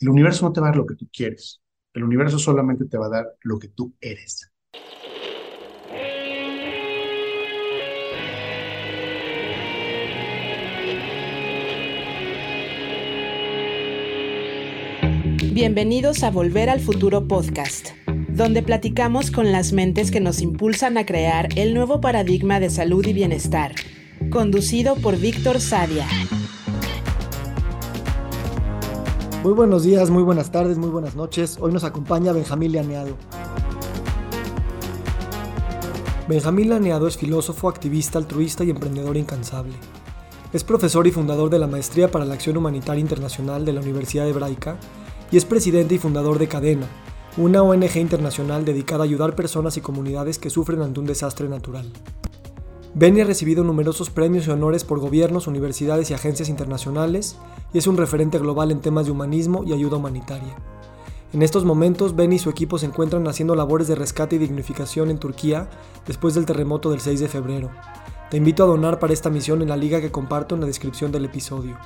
El universo no te va a dar lo que tú quieres. El universo solamente te va a dar lo que tú eres. Bienvenidos a Volver al Futuro Podcast, donde platicamos con las mentes que nos impulsan a crear el nuevo paradigma de salud y bienestar, conducido por Víctor Sadia. Muy buenos días, muy buenas tardes, muy buenas noches. Hoy nos acompaña Benjamín Laneado. Benjamín Laneado es filósofo, activista, altruista y emprendedor incansable. Es profesor y fundador de la Maestría para la Acción Humanitaria Internacional de la Universidad Hebraica y es presidente y fundador de Cadena, una ONG internacional dedicada a ayudar personas y comunidades que sufren ante un desastre natural. Benny ha recibido numerosos premios y honores por gobiernos, universidades y agencias internacionales y es un referente global en temas de humanismo y ayuda humanitaria. En estos momentos, Benny y su equipo se encuentran haciendo labores de rescate y dignificación en Turquía después del terremoto del 6 de febrero. Te invito a donar para esta misión en la liga que comparto en la descripción del episodio.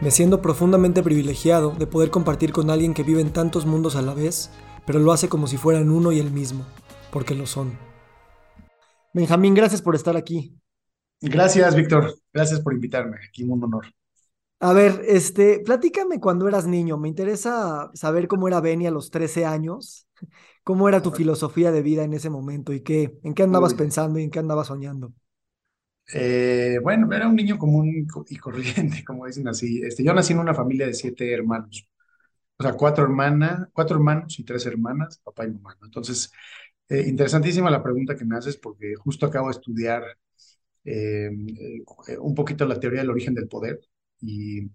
Me siento profundamente privilegiado de poder compartir con alguien que vive en tantos mundos a la vez, pero lo hace como si fueran uno y el mismo, porque lo son. Benjamín, gracias por estar aquí. Gracias, Víctor. Gracias por invitarme. Aquí un honor. A ver, este, platícame cuando eras niño. Me interesa saber cómo era Benny a los 13 años. ¿Cómo era tu filosofía de vida en ese momento y qué, en qué andabas pensando y en qué andabas soñando? Eh, bueno, era un niño común y corriente, como dicen así. Este, yo nací en una familia de siete hermanos. O sea, cuatro hermanas, cuatro hermanos y tres hermanas, papá y mamá. Entonces, eh, interesantísima la pregunta que me haces porque justo acabo de estudiar eh, un poquito la teoría del origen del poder y,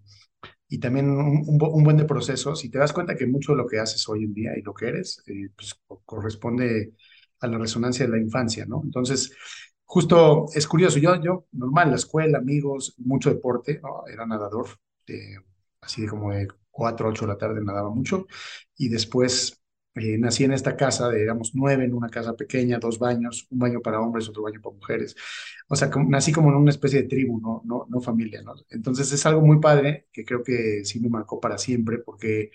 y también un, un, buen de procesos. Y te das cuenta que mucho de lo que haces hoy en día y lo que eres, pues, corresponde a la resonancia de la infancia, ¿no? Entonces, justo es curioso, yo, yo normal, la escuela, amigos, mucho deporte, era nadador, así de como de 4, 8 de la tarde nadaba mucho, y después eh, nací en esta casa, de, éramos nueve en una casa pequeña, dos baños, un baño para hombres, otro baño para mujeres, o sea, nací como en una especie de tribu, no, no, no familia. Entonces es algo muy padre que creo que sí me marcó para siempre, porque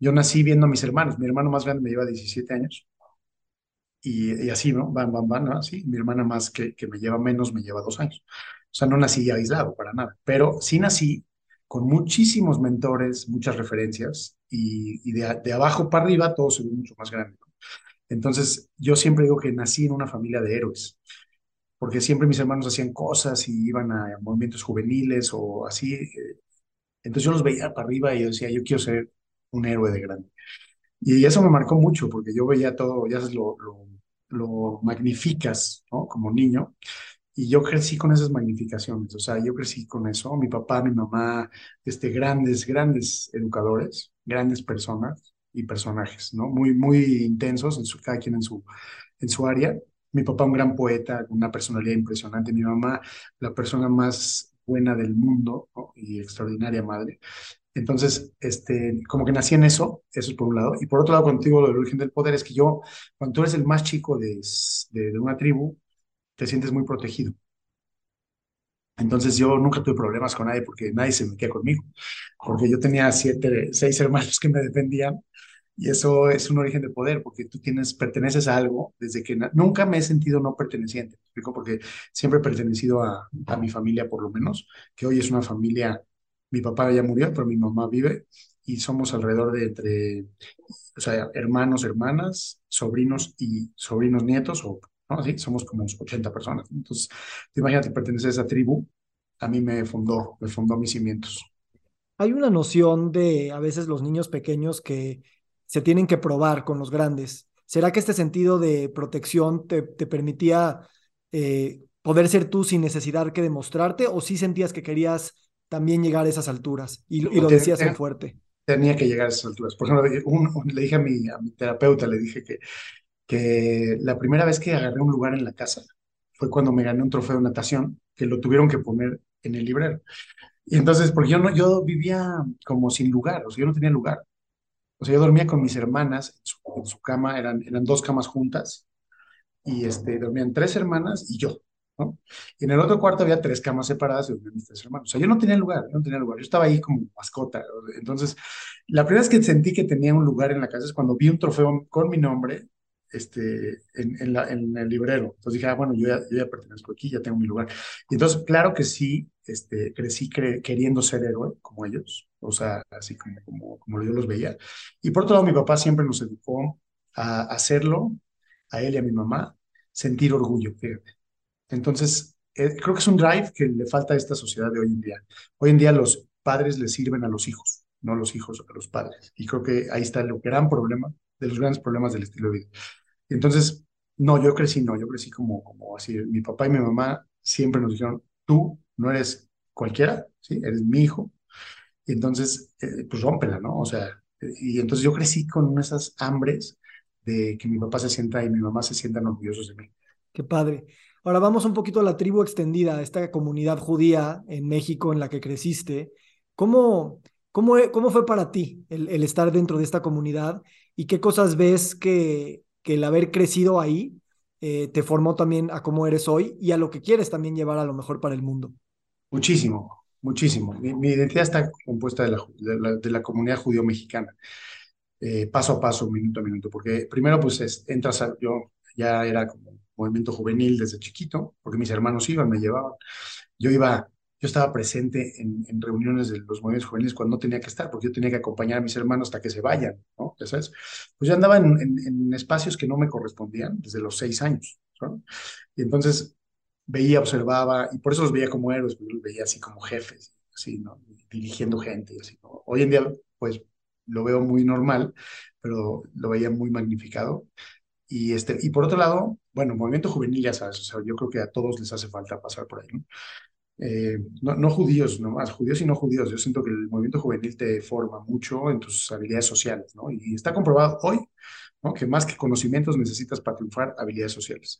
yo nací viendo a mis hermanos, mi hermano más grande me lleva 17 años, y, así, ¿no? Van, van, van, así. Mi hermana más que, que me lleva menos, me lleva dos años. O sea, no nací aislado para nada, pero sí nací con muchísimos mentores, muchas referencias y, de, de, abajo para arriba todo se ve mucho más grande. Entonces, yo siempre digo que nací en una familia de héroes, porque siempre mis hermanos hacían cosas y iban a movimientos juveniles o así. Eh, entonces yo los veía para arriba y yo decía, yo quiero ser un héroe de grande. Y eso me marcó mucho, porque yo veía todo, ya sabes, lo, lo lo magnificas, ¿no? Como niño. Y yo crecí con esas magnificaciones, o sea, yo crecí con eso. Mi papá, mi mamá, este, grandes, grandes educadores, grandes personas y personajes, ¿no? Muy, muy intensos, en su, cada quien en su, en su área. Mi papá, un gran poeta, una personalidad impresionante. Mi mamá, la persona más buena del mundo y extraordinaria madre. Entonces, este, como que nací en eso, eso es por un lado. Y por otro lado, contigo lo del origen del poder es que yo, cuando tú eres el más chico de, de, una tribu, te sientes muy protegido. Entonces yo nunca tuve problemas con nadie porque nadie se metía conmigo, porque yo tenía siete, seis hermanos que me defendían y eso es un origen de poder, porque tú tienes, perteneces a algo desde que nunca me he sentido no perteneciente, porque siempre he pertenecido a, a mi familia por lo menos, que hoy es una familia mi papá ya murió, pero mi mamá vive y somos alrededor de entre, o sea, hermanos, hermanas, sobrinos y sobrinos nietos, o ¿no? Sí, somos como 80 personas. Entonces, imagínate, pertenecer a esa tribu, a mí me fundó, me fundó mis cimientos. Hay una noción de a veces los niños pequeños que se tienen que probar con los grandes. ¿Será que este sentido de protección te, te permitía eh, poder ser tú sin necesidad que demostrarte o sí sentías que querías también llegar a esas alturas y, lo decías muy fuerte. Tenía que llegar a esas alturas. Por ejemplo, le dije a mi, a mi terapeuta, le dije que, que la primera vez que agarré un lugar en la casa fue cuando me gané un trofeo de natación, que lo tuvieron que poner en el librero. Y entonces, porque yo, no, yo vivía como sin lugar, o sea, yo no tenía lugar. O sea, yo dormía con mis hermanas en su, en su cama, eran, eran dos camas juntas, y este, dormían tres hermanas y yo. Y en el otro cuarto había tres camas separadas de mis tres hermanos. O sea, yo no tenía lugar, yo no tenía lugar. Yo estaba ahí como mascota. Entonces, la primera vez que sentí que tenía un lugar en la casa es cuando vi un trofeo con mi nombre este, en, en, la, en el librero. Entonces dije, ah, bueno, yo ya, yo ya, pertenezco aquí, ya tengo mi lugar. Y entonces, claro que sí, este, crecí cre queriendo ser héroe como ellos, o sea, así como, como, como yo los veía. Y por otro lado, mi papá siempre nos educó a hacerlo, a él y a mi mamá, sentir orgullo, fíjate. Entonces, eh, creo que es un drive que le falta a esta sociedad de hoy en día. Hoy en día los padres le sirven a los hijos, no los hijos a los padres. Y creo que ahí está el gran problema, de los grandes problemas del estilo de vida. Entonces, no, yo crecí, no, yo crecí como, como así. Mi papá y mi mamá siempre nos dijeron, tú no eres cualquiera, ¿sí? Eres mi hijo. Y entonces, eh, pues rómpela, ¿no? O sea, y entonces yo crecí con esas hambres de que mi papá se sienta y mi mamá se sientan orgullosos de mí. Qué padre. Ahora vamos un poquito a la tribu extendida, esta comunidad judía en México en la que creciste. ¿Cómo, cómo, cómo fue para ti el estar dentro de esta comunidad y qué cosas ves que, que el haber crecido ahí eh, te formó también a cómo eres hoy y a lo que quieres también llevar a lo mejor para el mundo? Muchísimo, muchísimo. Mi, identidad está compuesta de la, de la, comunidad judío-mexicana, eh, paso a paso, minuto a minuto, porque primero pues es, entras a, yo ya era como movimiento juvenil desde chiquito, porque mis hermanos iban, me llevaban. Yo iba yo estaba presente en, reuniones de los movimientos juveniles cuando no tenía que estar, porque yo tenía que acompañar a mis hermanos hasta que se vayan, ¿no? Ya. Pues yo andaba en, espacios que no me correspondían desde los seis años. Y entonces veía, observaba, y por eso los veía como héroes, los veía así como jefes, así, ¿no? Dirigiendo gente, así, ¿no? Hoy en día, pues, lo veo muy normal, pero lo veía muy magnificado. Y, este, y por otro lado, bueno, movimiento juvenil, ya sabes, o sea, yo creo que a todos les hace falta pasar por ahí. Eh, no, no, judíos nomás, judíos y no judíos. Yo siento que el movimiento juvenil te forma mucho en tus habilidades sociales, ¿no? Y está comprobado hoy, ¿no? Que más que conocimientos necesitas para triunfar habilidades sociales.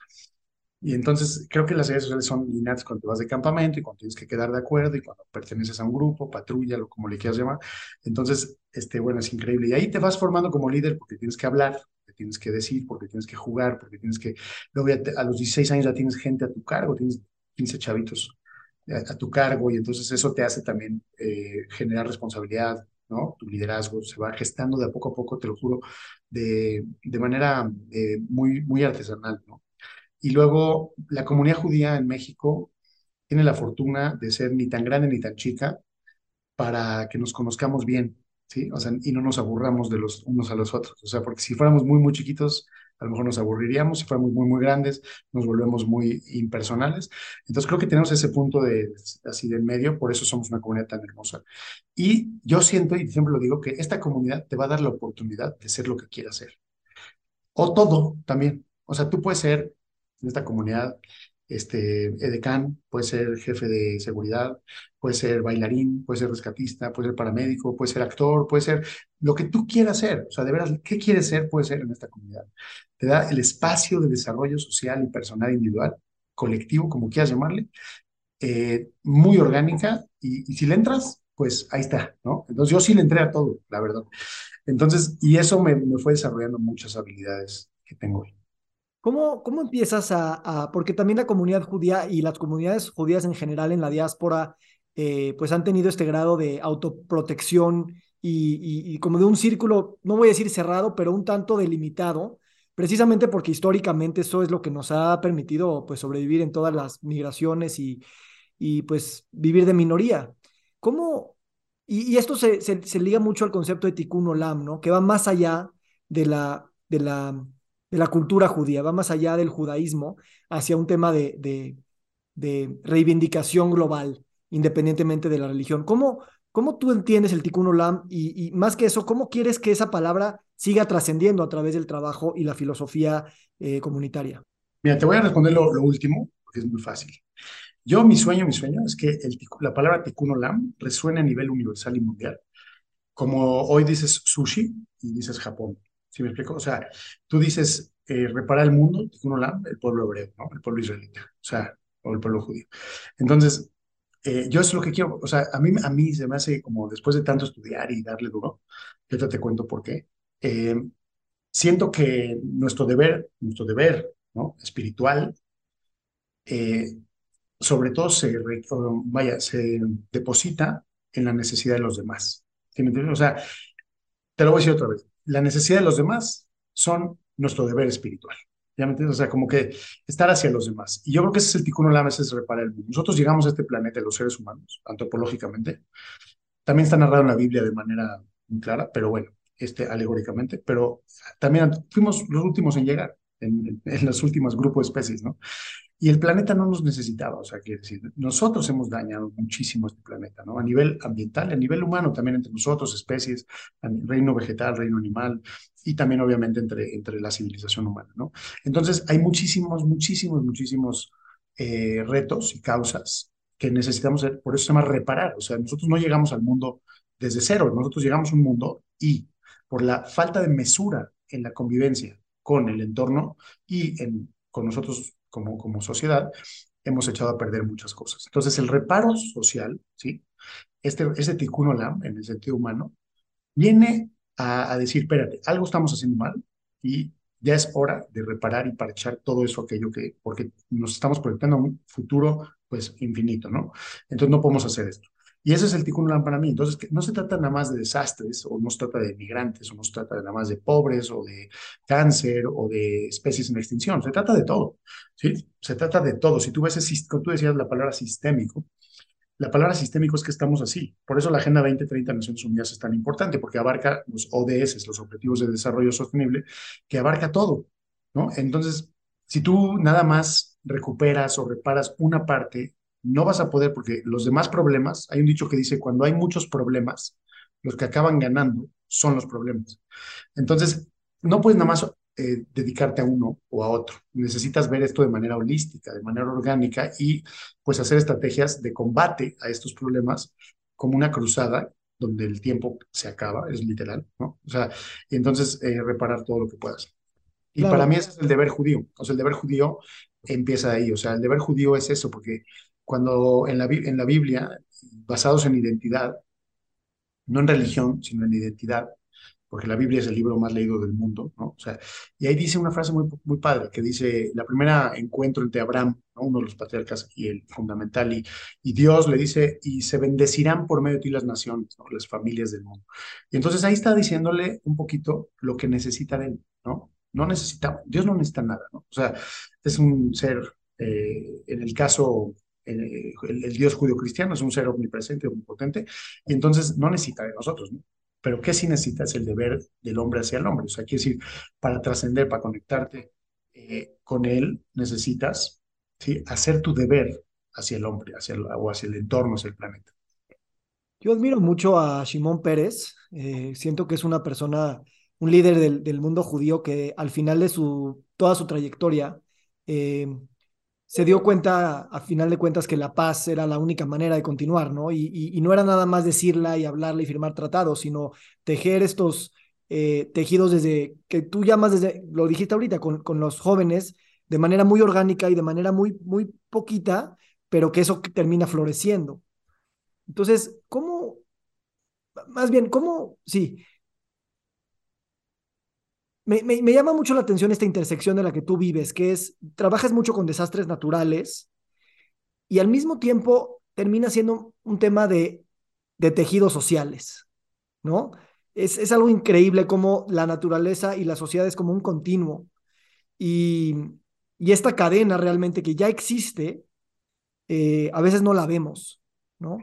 Y entonces creo que las habilidades sociales son innatas cuando vas de campamento y cuando tienes que quedar de acuerdo y cuando perteneces a un grupo, patrulla, lo como le quieras llamar. Entonces, este, bueno, es increíble. Y ahí te vas formando como líder porque tienes que hablar, tienes que decir, porque tienes que jugar, porque tienes que... Luego a los 16 años ya tienes gente a tu cargo, tienes 15 chavitos a, tu cargo y entonces eso te hace también eh, generar responsabilidad, ¿no? Tu liderazgo se va gestando de a poco a poco, te lo juro, de, de manera eh, muy, muy artesanal, ¿no? Y luego la comunidad judía en México tiene la fortuna de ser ni tan grande ni tan chica para que nos conozcamos bien, ¿sí? O sea, y no nos aburramos de los unos a los otros. O sea, porque si fuéramos muy, muy chiquitos, a lo mejor nos aburriríamos, si fuéramos muy, muy grandes, nos volvemos muy impersonales. Entonces creo que tenemos ese punto de, así de medio, por eso somos una comunidad tan hermosa. Y yo siento, y siempre lo digo, que esta comunidad te va a dar la oportunidad de ser lo que quieras ser. O todo también. O sea, tú puedes ser en esta comunidad este, edecán, puede ser jefe de seguridad, puede ser bailarín, puede ser rescatista, puede ser paramédico, puede ser actor, puede ser lo que tú quieras ser. O sea, de veras, ¿qué quieres ser? Puede ser en esta comunidad. Te da el espacio de desarrollo social y personal individual, colectivo, como quieras llamarle, eh, muy orgánica y, y si le entras, pues ahí está, ¿no? Entonces yo sí le entré a todo, la verdad. Entonces, y eso me, me fue desarrollando muchas habilidades que tengo hoy. ¿Cómo, ¿Cómo empiezas a, porque también la comunidad judía y las comunidades judías en general en la diáspora, eh, pues han tenido este grado de autoprotección y, como de un círculo, no voy a decir cerrado, pero un tanto delimitado, precisamente porque históricamente eso es lo que nos ha permitido pues sobrevivir en todas las migraciones y, y pues vivir de minoría. ¿Cómo? Y, esto se, se, se, liga mucho al concepto de tikkun olam, ¿no? Que va más allá de la, de la de la cultura judía, va más allá del judaísmo hacia un tema de, de, reivindicación global, independientemente de la religión. ¿Cómo, cómo tú entiendes el tikkun olam y, más que eso, cómo quieres que esa palabra siga trascendiendo a través del trabajo y la filosofía eh, comunitaria? Mira, te voy a responder lo, lo, último, porque es muy fácil. Yo, mi sueño, mi sueño es que el, la palabra tikkun olam resuene a nivel universal y mundial. Como hoy dices sushi y dices Japón. ¿Sí me explico? O sea, tú dices, eh, repara el mundo, el pueblo hebreo, ¿no? El pueblo israelita, o sea, o el pueblo judío. Entonces, eh, yo es lo que quiero, o sea, a mí, a mí se me hace como después de tanto estudiar y darle duro, yo te cuento por qué. Eh, siento que nuestro deber, nuestro deber, ¿no? Espiritual, sobre todo se, vaya, se deposita en la necesidad de los demás. ¿Sí me entiendes? O sea, te lo voy a decir otra vez, la necesidad de los demás son nuestro deber espiritual. ¿Ya me entiendes? O sea, como que estar hacia los demás. Y yo creo que ese es el ticuno lama, es reparar el mundo. Nosotros llegamos a este planeta, los seres humanos, antropológicamente. También está narrado en la Biblia de manera muy clara, pero bueno, este, alegóricamente. Pero también fuimos los últimos en llegar, en, en los últimos grupos de especies, ¿no? Y el planeta no nos necesitaba, o sea, quiere decir, nosotros hemos dañado muchísimo este planeta, ¿no? A nivel ambiental, a nivel humano, también entre nosotros, especies, reino vegetal, reino animal, y también obviamente entre, entre la civilización humana, ¿no? Entonces, hay muchísimos, muchísimos, muchísimos eh, retos y causas que necesitamos, por eso se llama reparar, o sea, nosotros no llegamos al mundo desde cero, nosotros llegamos a un mundo y por la falta de mesura en la convivencia con el entorno y en, con nosotros como, como sociedad, hemos echado a perder muchas cosas. Entonces, el reparo social, ¿sí? Este, este tikkun olam, en el sentido humano, viene a, decir, espérate, algo estamos haciendo mal y ya es hora de reparar y parchar todo eso, aquello que, porque nos estamos proyectando un futuro, pues, infinito, ¿no? Entonces, no podemos hacer esto. Y ese es el Tikkun para mí. Entonces, no se trata nada más de desastres, o no se trata de migrantes, o no se trata nada más de pobres, o de cáncer, o de especies en extinción. Se trata de todo, ¿sí? Se trata de todo. Si tú ves, como tú decías la palabra sistémico, la palabra sistémico es que estamos así. Por eso la Agenda 2030 de Naciones Unidas es tan importante, porque abarca los ODS, los Objetivos de Desarrollo Sostenible, que abarca todo, ¿no? Entonces, si tú nada más recuperas o reparas una parte no vas a poder porque los demás problemas, hay un dicho que dice, cuando hay muchos problemas, los que acaban ganando son los problemas. Entonces, no puedes nada más eh, dedicarte a uno o a otro. Necesitas ver esto de manera holística, de manera orgánica y pues hacer estrategias de combate a estos problemas como una cruzada donde el tiempo se acaba, es literal, ¿no? O sea, y entonces eh, reparar todo lo que puedas. Y para mí ese es el deber judío. O sea, el deber judío empieza ahí. O sea, el deber judío es eso, porque cuando en la, en la Biblia, basados en identidad, no en religión, sino en identidad, porque la Biblia es el libro más leído del mundo, ¿no? O sea, y ahí dice una frase muy, padre, que dice, la primera encuentro entre Abraham, uno de los patriarcas y el fundamental, y, y, Dios le dice, y se bendecirán por medio de ti las naciones, las familias del mundo. Y entonces ahí está diciéndole un poquito lo que necesita de él, ¿no? No necesita, Dios no necesita nada, ¿no? O sea, es un ser, eh, en el caso el, Dios judío cristiano es un ser omnipresente, omnipotente, y entonces no necesita de nosotros, ¿no? Pero ¿qué sí necesita? Es el deber del hombre hacia el hombre. O sea, quiere decir, para trascender, para conectarte eh, con él, necesitas hacer tu deber hacia el hombre, hacia el, o hacia el entorno, hacia el planeta. Yo admiro mucho a Shimon Pérez. Eh, siento que es una persona, un líder del, del, mundo judío que al final de su, toda su trayectoria eh, se dio cuenta, a final de cuentas, que la paz era la única manera de continuar, ¿no? Y, y, no era nada más decirla y hablarla y firmar tratados, sino tejer estos eh, tejidos desde, que tú llamas desde, lo dijiste ahorita, con, con los jóvenes, de manera muy orgánica y de manera muy, muy poquita, pero que eso termina floreciendo. Entonces, ¿cómo, más bien, cómo, sí, me, me, llama mucho la atención esta intersección de la que tú vives, que es, trabajas mucho con desastres naturales y al mismo tiempo termina siendo un tema de, de tejidos sociales, ¿no? Es, es algo increíble como la naturaleza y la sociedad es como un continuo. Y, y esta cadena realmente que ya existe, eh, a veces no la vemos, ¿no?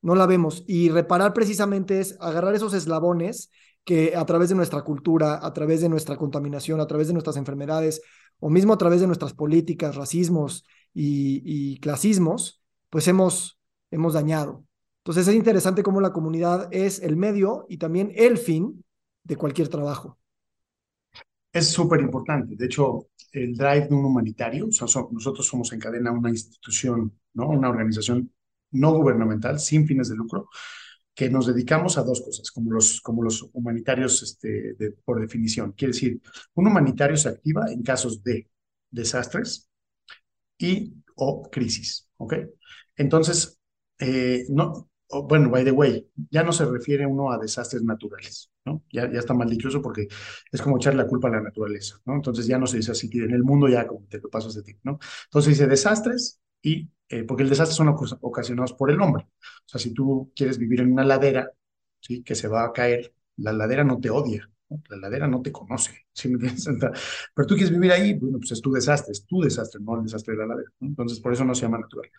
No la vemos. Y reparar precisamente es agarrar esos eslabones que a través de nuestra cultura, a través de nuestra contaminación, a través de nuestras enfermedades, o mismo a través de nuestras políticas, racismos y, y clasismos, pues hemos, hemos dañado. Entonces es interesante cómo la comunidad es el medio y también el fin de cualquier trabajo. Es súper importante. De hecho, el drive de un humanitario, nosotros somos en cadena una institución, ¿no? una organización no gubernamental, sin fines de lucro, que nos dedicamos a dos cosas, como los, como los humanitarios este, de, por definición. Quiere decir, un humanitario se activa en casos de desastres y o crisis, ¿ok? Entonces, eh, no, bueno, by the way, ya no se refiere uno a desastres naturales, ¿no? Ya, ya está mal dicho eso porque es como echarle la culpa a la naturaleza, ¿no? Entonces ya no se dice así, en el mundo ya como te lo pasas de ti, ¿no? Entonces dice desastres y eh, porque el desastre son ocasionados por el hombre. O sea, si tú quieres vivir en una ladera, ¿sí? que se va a caer, La ladera no te odia, la ladera no te conoce. ¿sí me Pero tú quieres vivir ahí, bueno, pues es tu desastre, es tu desastre, no el desastre de la ladera. Entonces, por eso no se llama natural.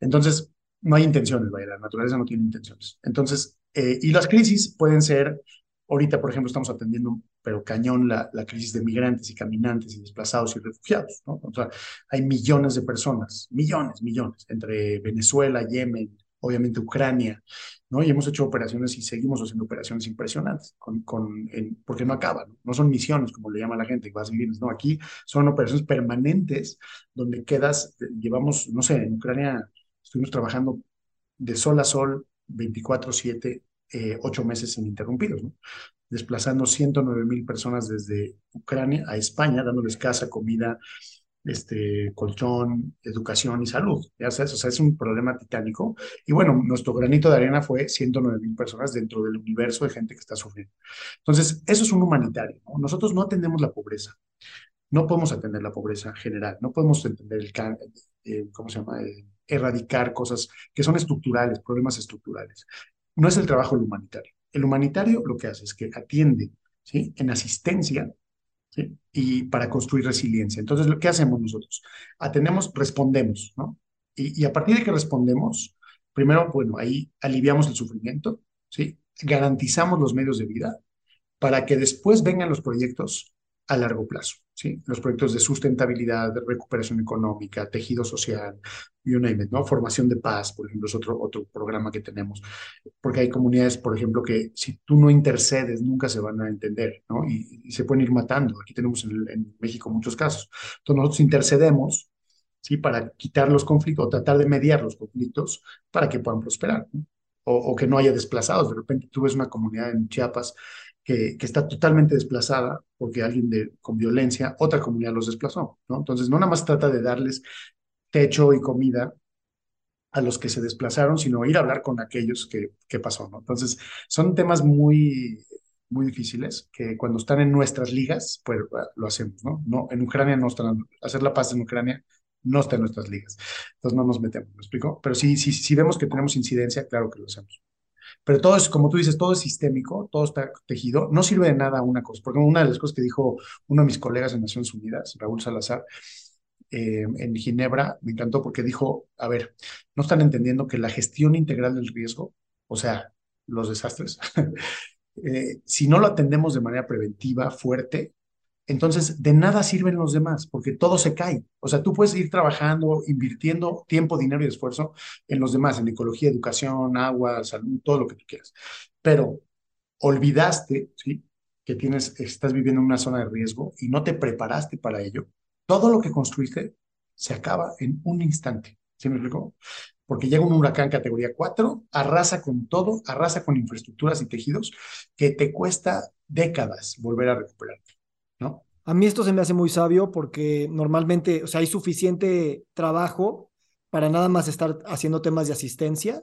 Entonces, no hay intenciones, vaya, la naturaleza no tiene intenciones. Entonces, eh, y las crisis pueden ser, ahorita, por ejemplo, estamos atendiendo, pero cañón, la, crisis de migrantes y caminantes y desplazados y refugiados, ¿no? O sea, hay millones de personas, millones, millones, entre Venezuela, Yemen, obviamente Ucrania, ¿no? Y hemos hecho operaciones y seguimos haciendo operaciones impresionantes, con, con, porque no acaban, ¿no? son misiones, como le llama la gente, vas y vienes, no, aquí son operaciones permanentes donde quedas, llevamos, no sé, en Ucrania estuvimos trabajando de sol a sol, 24/7, eh, ocho meses ininterrumpidos, ¿no? desplazando 109 mil personas desde Ucrania a España, dándoles casa, comida, este, colchón, educación y salud. Ya sabes, o sea, es un problema titánico. Y bueno, nuestro granito de arena fue 109 mil personas dentro del universo de gente que está sufriendo. Entonces, eso es un humanitario. Nosotros no atendemos la pobreza. No podemos atender la pobreza general. No podemos entender el, ¿cómo se llama? Erradicar cosas que son estructurales, problemas estructurales. No es el trabajo humanitario. El humanitario lo que hace es que atiende ¿sí? en asistencia y para construir resiliencia. Entonces, ¿qué hacemos nosotros? Atendemos, respondemos, ¿no? Y, y, a partir de que respondemos, primero, bueno, ahí aliviamos el sufrimiento, ¿sí? Garantizamos los medios de vida para que después vengan los proyectos a largo plazo, ¿sí? Los proyectos de sustentabilidad, de recuperación económica, tejido social, you ¿no? Formación de paz, por ejemplo, es otro, otro programa que tenemos, porque hay comunidades, por ejemplo, que si tú no intercedes, nunca se van a entender, ¿no? Y, se pueden ir matando. Aquí tenemos en, en, México muchos casos. Entonces nosotros intercedemos, ¿sí? Para quitar los conflictos, o tratar de mediar los conflictos para que puedan prosperar, o, o que no haya desplazados. De repente tú ves una comunidad en Chiapas que, está totalmente desplazada porque alguien de, con violencia, otra comunidad los desplazó, ¿no? Entonces, no nada más trata de darles techo y comida a los que se desplazaron, sino ir a hablar con aquellos que, que pasó, ¿no? Entonces, son temas muy, muy difíciles que cuando están en nuestras ligas, pues lo hacemos, ¿no? no en Ucrania no están, hacer la paz en Ucrania no está en nuestras ligas. Entonces no nos metemos, ¿me explico? Pero sí, sí, si vemos que tenemos incidencia, claro que lo hacemos. Pero todo es, como tú dices, todo es sistémico, todo está tejido. No sirve de nada una cosa, porque una de las cosas que dijo uno de mis colegas en Naciones Unidas, Raúl Salazar, eh, en Ginebra, me encantó porque dijo, a ver, no están entendiendo que la gestión integral del riesgo, o sea, los desastres, eh, si no lo atendemos de manera preventiva, fuerte, entonces de nada sirven los demás, porque todo se cae. O sea, tú puedes ir trabajando, invirtiendo tiempo, dinero y esfuerzo en los demás, en ecología, educación, agua, salud, todo lo que tú quieras. Pero olvidaste, ¿sí? Que tienes, estás viviendo en una zona de riesgo y no te preparaste para ello. Todo lo que construiste se acaba en un instante. ¿Sí me explico? Porque llega un huracán categoría 4, arrasa con todo, arrasa con infraestructuras y tejidos que te cuesta décadas volver a recuperarte. ¿No? A mí esto se me hace muy sabio porque normalmente, o sea, hay suficiente trabajo para nada más estar haciendo temas de asistencia,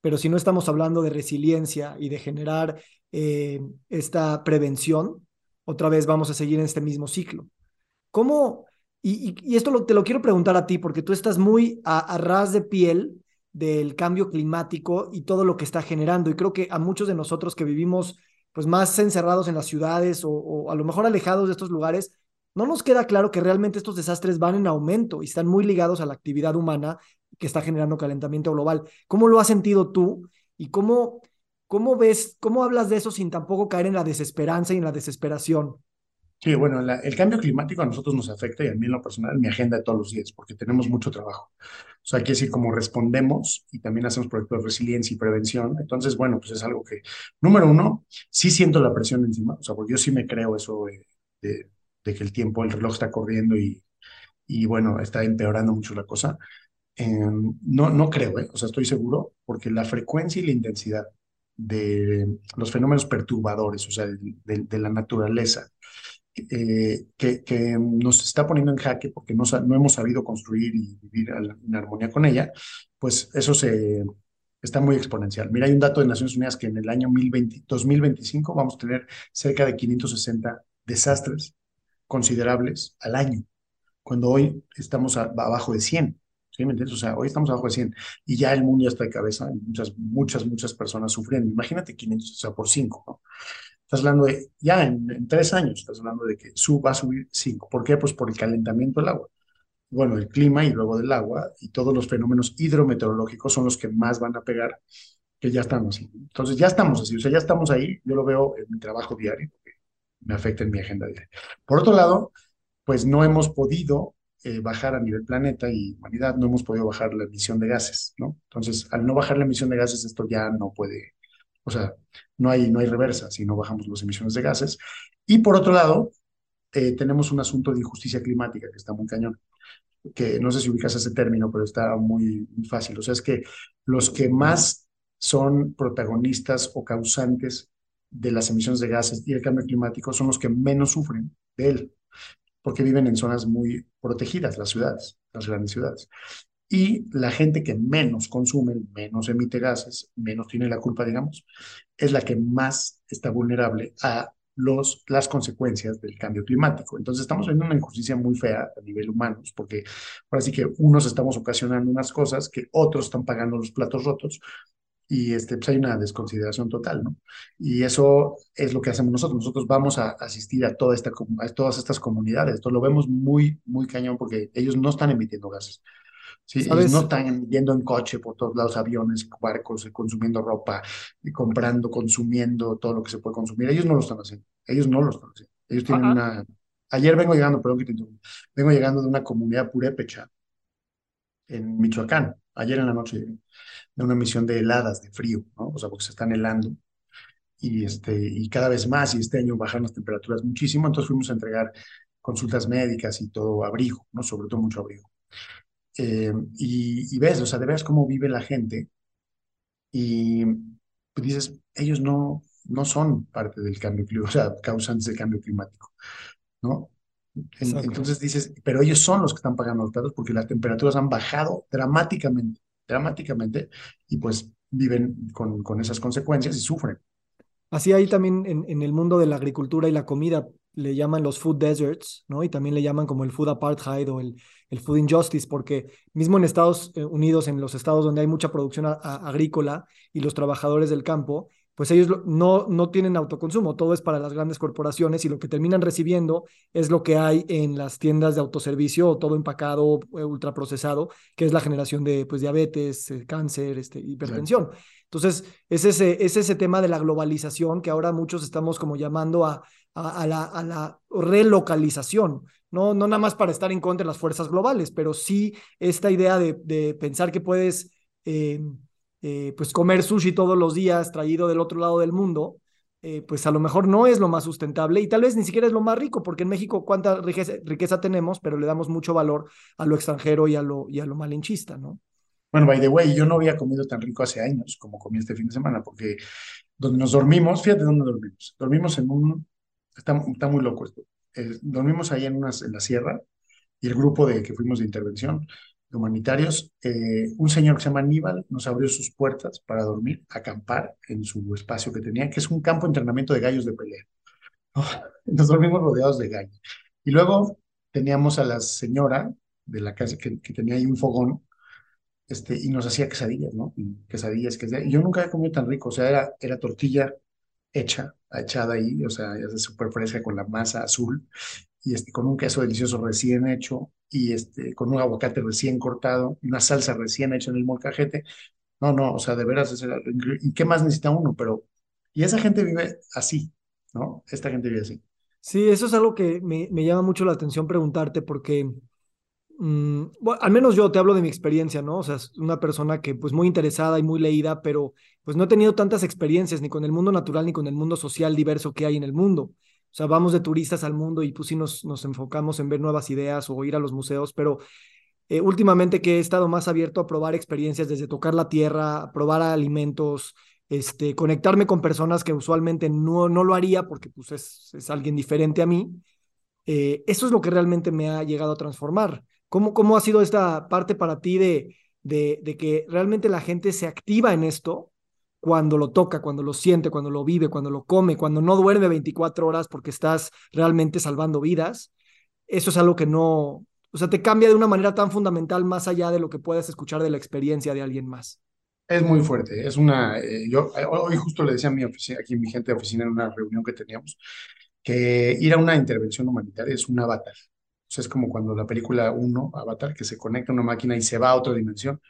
pero si no estamos hablando de resiliencia y de generar eh, esta prevención, otra vez vamos a seguir en este mismo ciclo. ¿Cómo? Y, esto te lo quiero preguntar a ti, porque tú estás muy a, a ras de piel del cambio climático y todo lo que está generando. Y creo que a muchos de nosotros que vivimos pues más encerrados en las ciudades o, a lo mejor alejados de estos lugares, no nos queda claro que realmente estos desastres van en aumento y están muy ligados a la actividad humana que está generando calentamiento global. ¿Cómo lo has sentido tú y cómo, cómo ves, cómo hablas de eso sin tampoco caer en la desesperanza y en la desesperación? Sí, bueno, el cambio climático a nosotros nos afecta y a mí en lo personal mi agenda de todos los días, porque tenemos mucho trabajo. O sea, quiere decir, como respondemos y también hacemos proyectos de resiliencia y prevención, entonces, bueno, pues es algo que, número uno, sí siento la presión encima, o sea, porque yo sí me creo eso de, que el tiempo, el reloj está corriendo y, y bueno, está empeorando mucho la cosa. Em, no, no creo, ¿eh? o sea, estoy seguro, porque la frecuencia y la intensidad de los fenómenos perturbadores, o sea, de la naturaleza, eh, que, que, nos está poniendo en jaque porque no, no hemos sabido construir y vivir en armonía con ella, pues eso se, está muy exponencial. Mira, hay un dato de Naciones Unidas que en el año 2025 vamos a tener cerca de 560 desastres considerables al año, cuando hoy estamos abajo de 100. ¿Sí me entiendes? O sea, hoy estamos abajo de 100 y ya el mundo ya está de cabeza, muchas, muchas, muchas personas sufriendo. Imagínate 500, o sea, por 5, ¿no? Estás hablando de, ya en, tres años, estás hablando de que sub, va a subir cinco. ¿Por qué? Pues por el calentamiento del agua. Bueno, el clima y luego del agua y todos los fenómenos hidrometeorológicos son los que más van a pegar, que ya estamos. Entonces ya estamos así, o sea, ya estamos ahí, yo lo veo en mi trabajo diario, porque me afecta en mi agenda diaria. Por otro lado, pues no hemos podido eh, bajar a nivel planeta y humanidad, no hemos podido bajar la emisión de gases, ¿no? Entonces, al no bajar la emisión de gases, esto ya no puede, o sea, no hay, no hay reversa si no bajamos las emisiones de gases. Y por otro lado, eh, tenemos un asunto de injusticia climática que está muy cañón, que no sé si ubicas ese término, pero está muy, muy fácil. O sea, es que los que más son protagonistas o causantes de las emisiones de gases y el cambio climático son los que menos sufren de él porque viven en zonas muy protegidas, las ciudades, las grandes ciudades. Y la gente que menos consume, menos emite gases, menos tiene la culpa, digamos, es la que más está vulnerable a los, las consecuencias del cambio climático. Entonces estamos viendo una injusticia muy fea a nivel humano, porque ahora sí que unos estamos ocasionando unas cosas que otros están pagando los platos rotos y este, pues hay una desconsideración total, ¿no? Y eso es lo que hacemos nosotros. Nosotros vamos a asistir a, toda esta, a todas estas comunidades. Esto lo vemos muy, muy cañón porque ellos no están emitiendo gases. ¿Sí? Ellos no están yendo en coche por todos lados, aviones, barcos, consumiendo ropa, y comprando, consumiendo todo lo que se puede consumir. Ellos no lo están haciendo. Ellos no lo están haciendo. Ellos tienen una... Ayer vengo llegando, perdón que te interrumpa, vengo llegando de una comunidad purépecha en Michoacán. Ayer en la noche de una misión de heladas, de frío, ¿no? O sea, porque se están helando y, este, y cada vez más, y este año bajan las temperaturas muchísimo, entonces fuimos a entregar consultas médicas y todo abrigo, ¿no? Sobre todo mucho abrigo. Eh, y, ves, o sea, de veras cómo vive la gente y pues dices, ellos no, no son parte del cambio climático, o sea, causantes del cambio climático, ¿no? entonces dices, pero ellos son los que están pagando los platos porque las temperaturas han bajado dramáticamente dramáticamente y pues viven con, con esas consecuencias y sufren. Así hay también en, en, el mundo de la agricultura y la comida, le llaman los food deserts, ¿no? Y también le llaman como el food apartheid o el, el food injustice, porque mismo en Estados eh, Unidos, en los estados donde hay mucha producción agrícola y los trabajadores del campo, pues ellos no, no tienen autoconsumo, todo es para las grandes corporaciones y lo que terminan recibiendo es lo que hay en las tiendas de autoservicio, todo empacado, eh, ultraprocesado, que es la generación de pues, diabetes, eh, cáncer, este, hipertensión. Entonces, es ese, es ese tema de la globalización que ahora muchos estamos como llamando a, a, la, a la relocalización, ¿no? no nada más para estar en contra de las fuerzas globales, pero sí esta idea de, de pensar que puedes... Eh, eh, pues comer sushi todos los días traído del otro lado del mundo, eh, pues a lo mejor no es lo más sustentable y tal vez ni siquiera es lo más rico, porque en México cuánta riqueza, tenemos, pero le damos mucho valor a lo extranjero y a lo, y a lo malinchista, ¿no? Bueno, by the way, yo no había comido tan rico hace años como comí este fin de semana, porque donde nos dormimos, fíjate dónde dormimos. Dormimos en un, está, muy loco esto. Dormimos ahí en, unas, en la sierra y el grupo de que fuimos de intervención humanitarios, eh, un señor que se llama Aníbal nos abrió sus puertas para dormir, acampar en su espacio que tenía, que es un campo de entrenamiento de gallos de pelea. nos dormimos rodeados de gallos. Y luego teníamos a la señora de la casa que, tenía ahí un fogón este, y nos hacía quesadillas, ¿no? quesadillas, quesadillas. Yo nunca había comido tan rico, o sea, era, era tortilla hecha, echada ahí, o sea, ya súper fresca con la masa azul y este, con un queso delicioso recién hecho y este, con un aguacate recién cortado, una salsa recién hecha en el molcajete. No, no, o sea, de veras, ¿y qué más necesita uno? Pero, y esa gente vive así, ¿no? Esta gente vive así. Sí, eso es algo que me, me llama mucho la atención preguntarte porque, mm, al menos yo te hablo de mi experiencia, ¿no? O sea, es una persona que pues muy interesada y muy leída, pero pues no he tenido tantas experiencias ni con el mundo natural ni con el mundo social diverso que hay en el mundo. O sea, vamos de turistas al mundo y pues sí nos, nos enfocamos en ver nuevas ideas o ir a los museos, pero eh, últimamente que he estado más abierto a probar experiencias desde tocar la tierra, probar alimentos, este, conectarme con personas que usualmente no, no lo haría porque pues es, es alguien diferente a mí, eh, eso es lo que realmente me ha llegado a transformar. ¿Cómo, cómo ha sido esta parte para ti de, de, que realmente la gente se activa en esto cuando lo toca, cuando lo siente, cuando lo vive, cuando lo come, cuando no duerme 24 horas porque estás realmente salvando vidas, eso es algo que no, o sea, te cambia de una manera tan fundamental más allá de lo que puedas escuchar de la experiencia de alguien más. Es muy fuerte, es una, eh, yo eh, hoy justo le decía a mi oficina, aquí mi gente de oficina en una reunión que teníamos, que ir a una intervención humanitaria es un avatar. O sea, es como cuando la película uno Avatar, que se conecta a una máquina y se va a otra dimensión.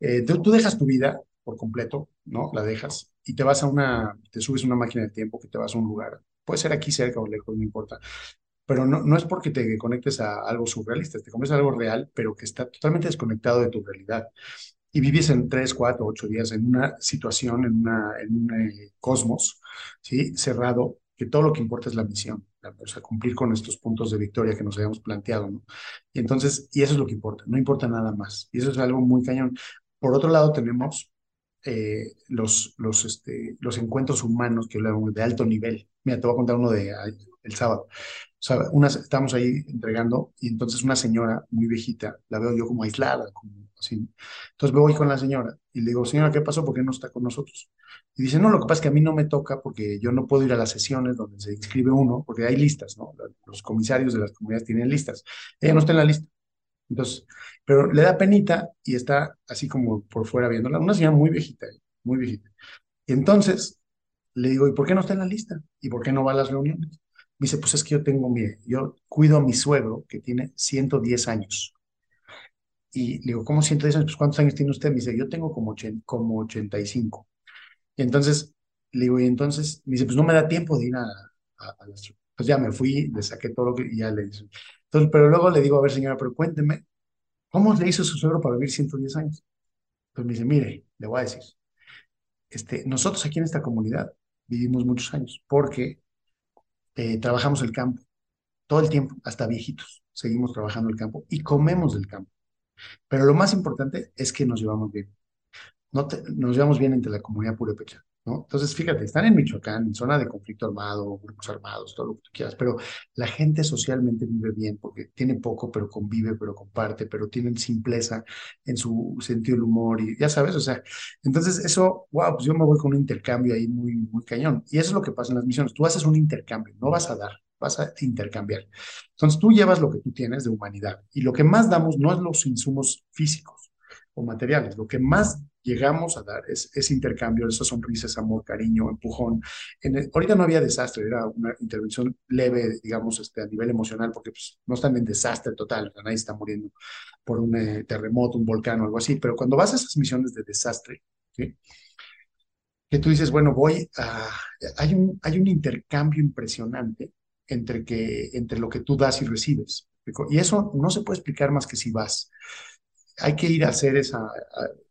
Eh, tú, dejas tu vida por completo, ¿no? La dejas y te vas a una, te subes a una máquina de tiempo que te vas a un lugar. Puede ser aquí cerca o lejos, no importa. Pero no, no es porque te conectes a algo surrealista, te conectes a algo real, pero que está totalmente desconectado de tu realidad y vives en tres, cuatro, ocho días en una situación, en, una, en un eh, cosmos, ¿sí? Cerrado, que todo lo que importa es la misión, o sea, cumplir con estos puntos de victoria que nos habíamos planteado, ¿no? Y entonces, y eso es lo que importa, no importa nada más. Y eso es algo muy cañón. Por otro lado, tenemos eh, los, los, este, los encuentros humanos que hablamos de alto nivel. Mira, te voy a contar uno de el sábado. O sea, una, estamos ahí entregando y entonces una señora muy viejita, la veo yo como aislada, como Entonces voy con la señora y le digo, señora, ¿qué pasó? ¿Por qué no está con nosotros? Y dice, no, lo que pasa es que a mí no me toca porque yo no puedo ir a las sesiones donde se inscribe uno, porque hay listas, ¿no? Los comisarios de las comunidades tienen listas. Ella no está en la lista. Entonces, pero le da penita y está así como por fuera viéndola. Una señora muy viejita, muy viejita. Y entonces le digo, ¿y por qué no está en la lista? ¿Y por qué no va a las reuniones? Me dice, pues es que yo tengo, mire, yo cuido a mi suegro que tiene 110 años. Y le digo, ¿cómo 110 años? Pues ¿cuántos años tiene usted? Me dice, yo tengo como, como 85. Y entonces le digo, y entonces me dice, pues no me da tiempo de ir a, a, las... Pues ya me fui, le saqué todo lo que y ya le dice. Entonces, pero luego le digo, a ver señora, pero cuénteme, ¿cómo le hizo su suegro para vivir 110 años? Pues me dice, mire, le voy a decir, este, nosotros aquí en esta comunidad vivimos muchos años porque eh, trabajamos el campo todo el tiempo, hasta viejitos, seguimos trabajando el campo y comemos del campo. Pero lo más importante es que nos llevamos bien. No nos llevamos bien entre la comunidad purépecha. Entonces, fíjate, están en Michoacán, en zona de conflicto armado, grupos armados, todo lo que tú quieras, pero la gente socialmente vive bien porque tiene poco, pero convive, pero comparte, pero tienen simpleza en su sentido del humor y ya sabes, o sea, entonces eso, wow, pues yo me voy con un intercambio ahí muy, muy cañón. Y eso es lo que pasa en las misiones, tú haces un intercambio, no vas a dar, vas a intercambiar. Entonces tú llevas lo que tú tienes de humanidad y lo que más damos no es los insumos físicos o materiales, lo que más llegamos a dar es ese intercambio, esas sonrisas, amor, cariño, empujón. En ahorita no había desastre, era una intervención leve, digamos, este, a nivel emocional, porque pues, no están en desastre total, nadie está muriendo por un eh, terremoto, un volcán o algo así, pero cuando vas a esas misiones de desastre, que tú dices, bueno, voy a... Hay un, hay un intercambio impresionante entre, que, entre lo que tú das y recibes. Y eso no se puede explicar más que si vas hay que ir a hacer esa,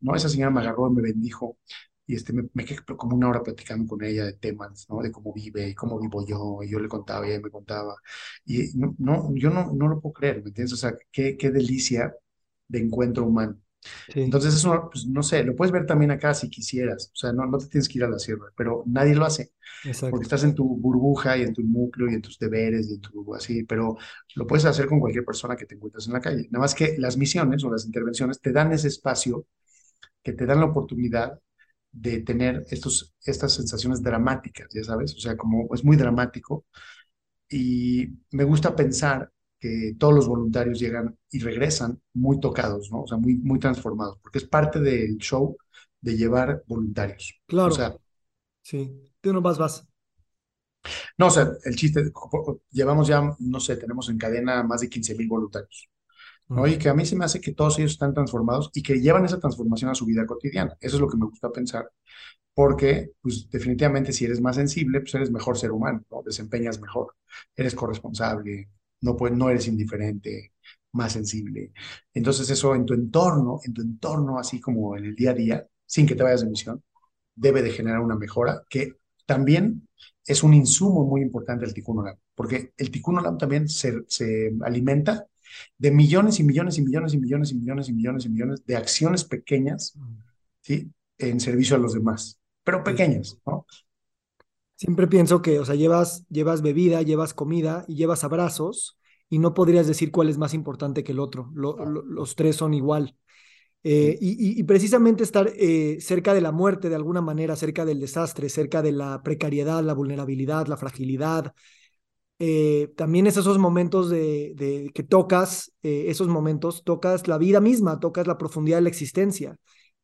¿no? Esa señora me agarró, me bendijo y este, me, me, quedé como una hora platicando con ella de temas, ¿no? De cómo vive cómo vivo yo, y yo le contaba y ella me contaba. Y no, no yo no, no lo puedo creer, ¿me entiendes? O sea, qué, qué delicia de encuentro humano. Entonces, eso, pues, no sé, lo puedes ver también acá si quisieras, o sea, no, no te tienes que ir a la sierra, pero nadie lo hace, porque estás en tu burbuja y en tu núcleo y en tus deberes y en tu así, pero lo puedes hacer con cualquier persona que te encuentres en la calle. Nada más que las misiones o las intervenciones te dan ese espacio que te dan la oportunidad de tener estos, estas sensaciones dramáticas, ya sabes, o sea, como es muy dramático y me gusta pensar que todos los voluntarios llegan y regresan muy tocados, ¿no? O sea, muy, muy transformados, porque es parte del show de llevar voluntarios. Claro. O sea, sí, tú no vas, vas. No, o sea, el chiste, llevamos ya, no sé, tenemos en cadena más de 15 mil voluntarios. ¿no? Y que a mí se me hace que todos ellos están transformados y que llevan esa transformación a su vida cotidiana. Eso es lo que me gusta pensar, porque pues, definitivamente si eres más sensible, pues eres mejor ser humano, ¿no? desempeñas mejor, eres corresponsable, no, pues, no eres indiferente, más sensible. Entonces eso en tu entorno, en tu entorno, así como en el día a día, sin que te vayas de misión, debe de generar una mejora que también es un insumo muy importante del Tikkun Olam, porque el Tikkun Olam también se, se alimenta de millones y millones y millones y millones y millones y millones y millones de acciones pequeñas, ¿sí? En servicio a los demás, pero pequeñas, ¿no? Siempre pienso que, o sea, llevas, llevas bebida, llevas comida y llevas abrazos y no podrías decir cuál es más importante que el otro. los tres son igual. Eh, y, precisamente estar eh, cerca de la muerte de alguna manera, cerca del desastre, cerca de la precariedad, la vulnerabilidad, la fragilidad. Eh, también es esos momentos de, que tocas, esos momentos, tocas la vida misma, tocas la profundidad de la existencia.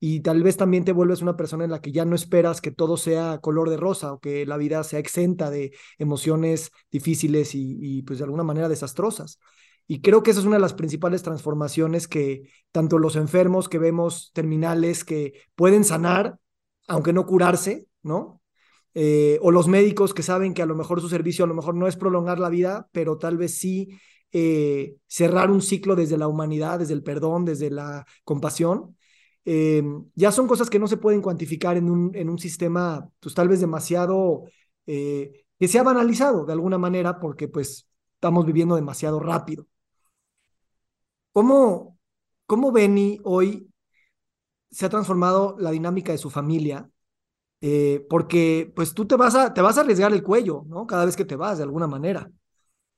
Y tal vez también te vuelves una persona en la que ya no esperas que todo sea color de rosa o que la vida sea exenta de emociones difíciles y, pues de alguna manera desastrosas. Y creo que esa es una de las principales transformaciones que tanto los enfermos que vemos terminales que pueden sanar, aunque no curarse, ¿no? Eh, o los médicos que saben que a lo mejor su servicio a lo mejor no es prolongar la vida, pero tal vez sí eh, cerrar un ciclo desde la humanidad, desde el perdón, desde la compasión. Eh, ya son cosas que no se pueden cuantificar en un, en un sistema, pues tal vez demasiado, que se ha banalizado de alguna manera porque pues estamos viviendo demasiado rápido. ¿Cómo, cómo Benny hoy se ha transformado la dinámica de su familia? Eh, porque pues tú te vas, a, te vas a arriesgar el cuello, ¿no? Cada vez que te vas, de alguna manera.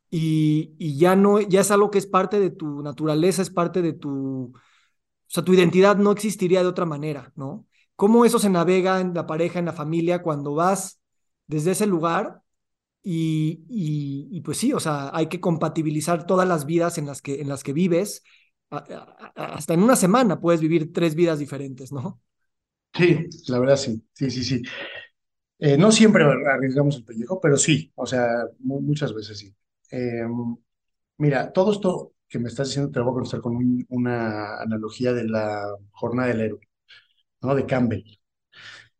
Y, y ya no, ya es algo que es parte de tu naturaleza, es parte de tu, o sea, tu identidad no existiría de otra manera, ¿no? ¿Cómo eso se navega en la pareja, en la familia, cuando vas desde ese lugar y, y, pues sí, o sea, hay que compatibilizar todas las vidas en las que, en las que vives. hasta en una semana puedes vivir tres vidas diferentes, ¿no? Sí, la verdad sí, sí, sí, sí. Eh, no siempre arriesgamos el pellejo, pero sí, o sea, muchas veces sí. Em, mira, todo esto que me estás diciendo te voy a contestar con una analogía de la jornada del héroe, ¿no? De Campbell.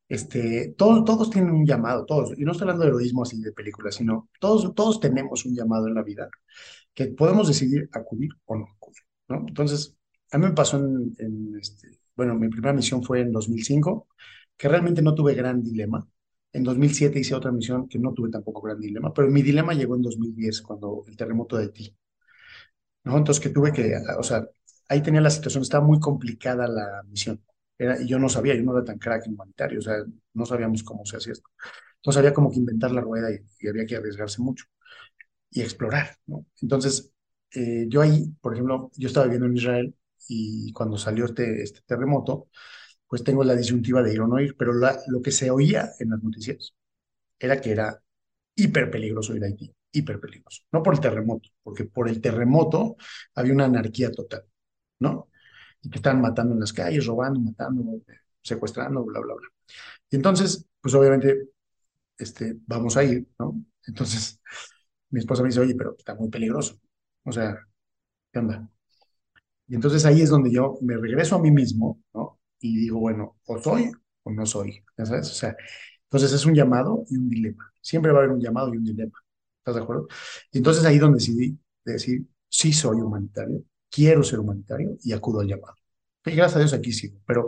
Este, todos, todos tienen un llamado, todos, y no estoy hablando de heroísmo así de películas, sino todos, todos tenemos un llamado en la vida que podemos decidir acudir o no acudir, ¿no? Entonces, a mí me pasó en, este, bueno, mi primera misión fue en 2005, que realmente no tuve gran dilema. En 2007 hice otra misión que no tuve tampoco gran dilema, pero mi dilema llegó en 2010, cuando el terremoto de Haití. Entonces que tuve que, o sea, ahí tenía la situación, estaba muy complicada la misión. Era, y yo no sabía, yo no era tan crack en humanitario, o sea, no sabíamos cómo se hacía esto. Entonces había como que inventar la rueda y, había que arriesgarse mucho y explorar. Entonces, eh, yo ahí, por ejemplo, yo estaba viviendo en Israel y cuando salió este, este terremoto, pues tengo la disyuntiva de ir o no ir, pero lo que se oía en las noticias era que era hiper peligroso ir a Haití, hiper peligroso. No por el terremoto, porque por el terremoto había una anarquía total, ¿no? Y que estaban matando en las calles, robando, matando, secuestrando, bla, bla, bla. Y entonces, pues obviamente, este, vamos a ir, ¿no? Entonces, mi esposa me dice, oye, pero está muy peligroso. O sea, ¿qué onda? Y entonces ahí es donde yo me regreso a mí mismo, ¿no? Y digo, bueno, o soy o no soy, ¿ya sabes? O sea, entonces es un llamado y un dilema. Siempre va a haber un llamado y un dilema. ¿Estás de acuerdo? Entonces ahí donde decidí decir, sí soy humanitario, quiero ser humanitario y acudo al llamado. Y gracias a Dios aquí sigo. Pero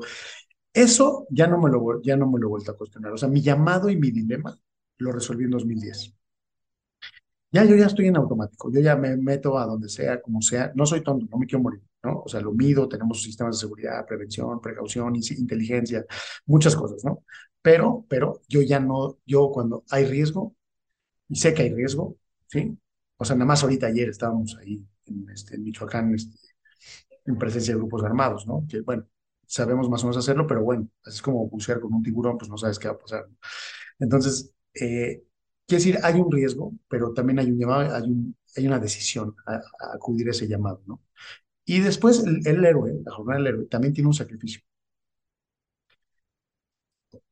eso ya no me lo, ya no me lo he vuelto a cuestionar. O sea, mi llamado y mi dilema lo resolví en 2010. Ya yo ya estoy en automático, yo ya me meto a donde sea, como sea, no soy tonto, no me quiero morir, ¿no? O sea, lo mido, tenemos sistemas de seguridad, prevención, precaución, inteligencia, muchas cosas, ¿no? Pero, pero yo ya no, yo cuando hay riesgo, y sé que hay riesgo, ¿sí? O sea, nada más ahorita ayer estábamos ahí en, este, Michoacán, este, en presencia de grupos armados, ¿no? Que bueno, sabemos más o menos hacerlo, pero bueno, así es como bucear con un tiburón, pues no sabes qué va a pasar. Entonces, eh, Quiere decir, hay un riesgo, pero también hay un llamado, hay, un, una decisión a, acudir a ese llamado, ¿no? Y después el, héroe, la jornada del héroe, también tiene un sacrificio.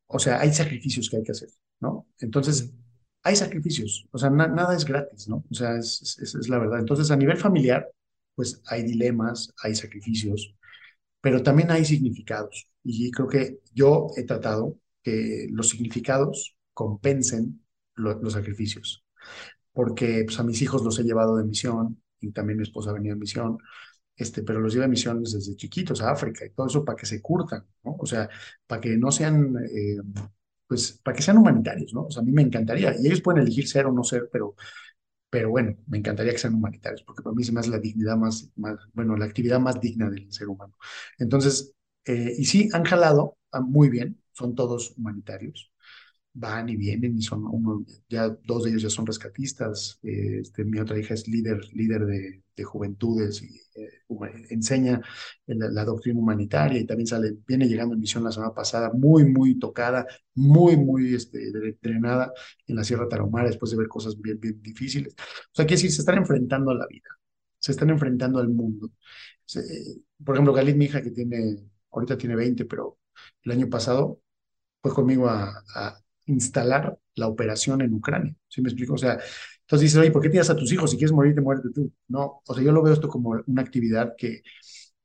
O sea, hay sacrificios que hay que hacer, ¿no? Entonces, hay sacrificios, o sea, nada es gratis, ¿no? O sea, es, es, es, la verdad. Entonces, a nivel familiar, pues hay dilemas, hay sacrificios, pero también hay significados. Y creo que yo he tratado que los significados compensen los sacrificios. Porque pues, a mis hijos los he llevado de misión y también mi esposa venía de misión, este, pero los lleva de misiones desde chiquitos a África y todo eso para que se curtan, ¿no? O sea, para que no sean, eh, pues, para que sean humanitarios, ¿no? O sea, a mí me encantaría, y ellos pueden elegir ser o no ser, pero, pero bueno, me encantaría que sean humanitarios, porque para mí se me hace la dignidad más, bueno, la actividad más digna del ser humano. Entonces, eh, y sí, han jalado ah, muy bien, son todos humanitarios van y vienen y son uno, ya dos de ellos ya son rescatistas, eh, este, mi otra hija es líder, líder de, de juventudes y eh, enseña la, doctrina humanitaria y también sale, viene llegando en misión la semana pasada, muy, muy tocada, muy, muy este, entrenada en la Sierra Tarahumara después de ver cosas bien, bien difíciles. O sea, que decir, se están enfrentando a la vida, se están enfrentando al mundo. por ejemplo, Galit, mi hija, que tiene, ahorita tiene 20, pero el año pasado fue conmigo a, a instalar la operación en Ucrania. ¿Sí me explico? O sea, entonces dices, oye, ¿por qué tienes a tus hijos? Si quieres morirte, muerte tú. No, o sea, yo lo veo esto como una actividad que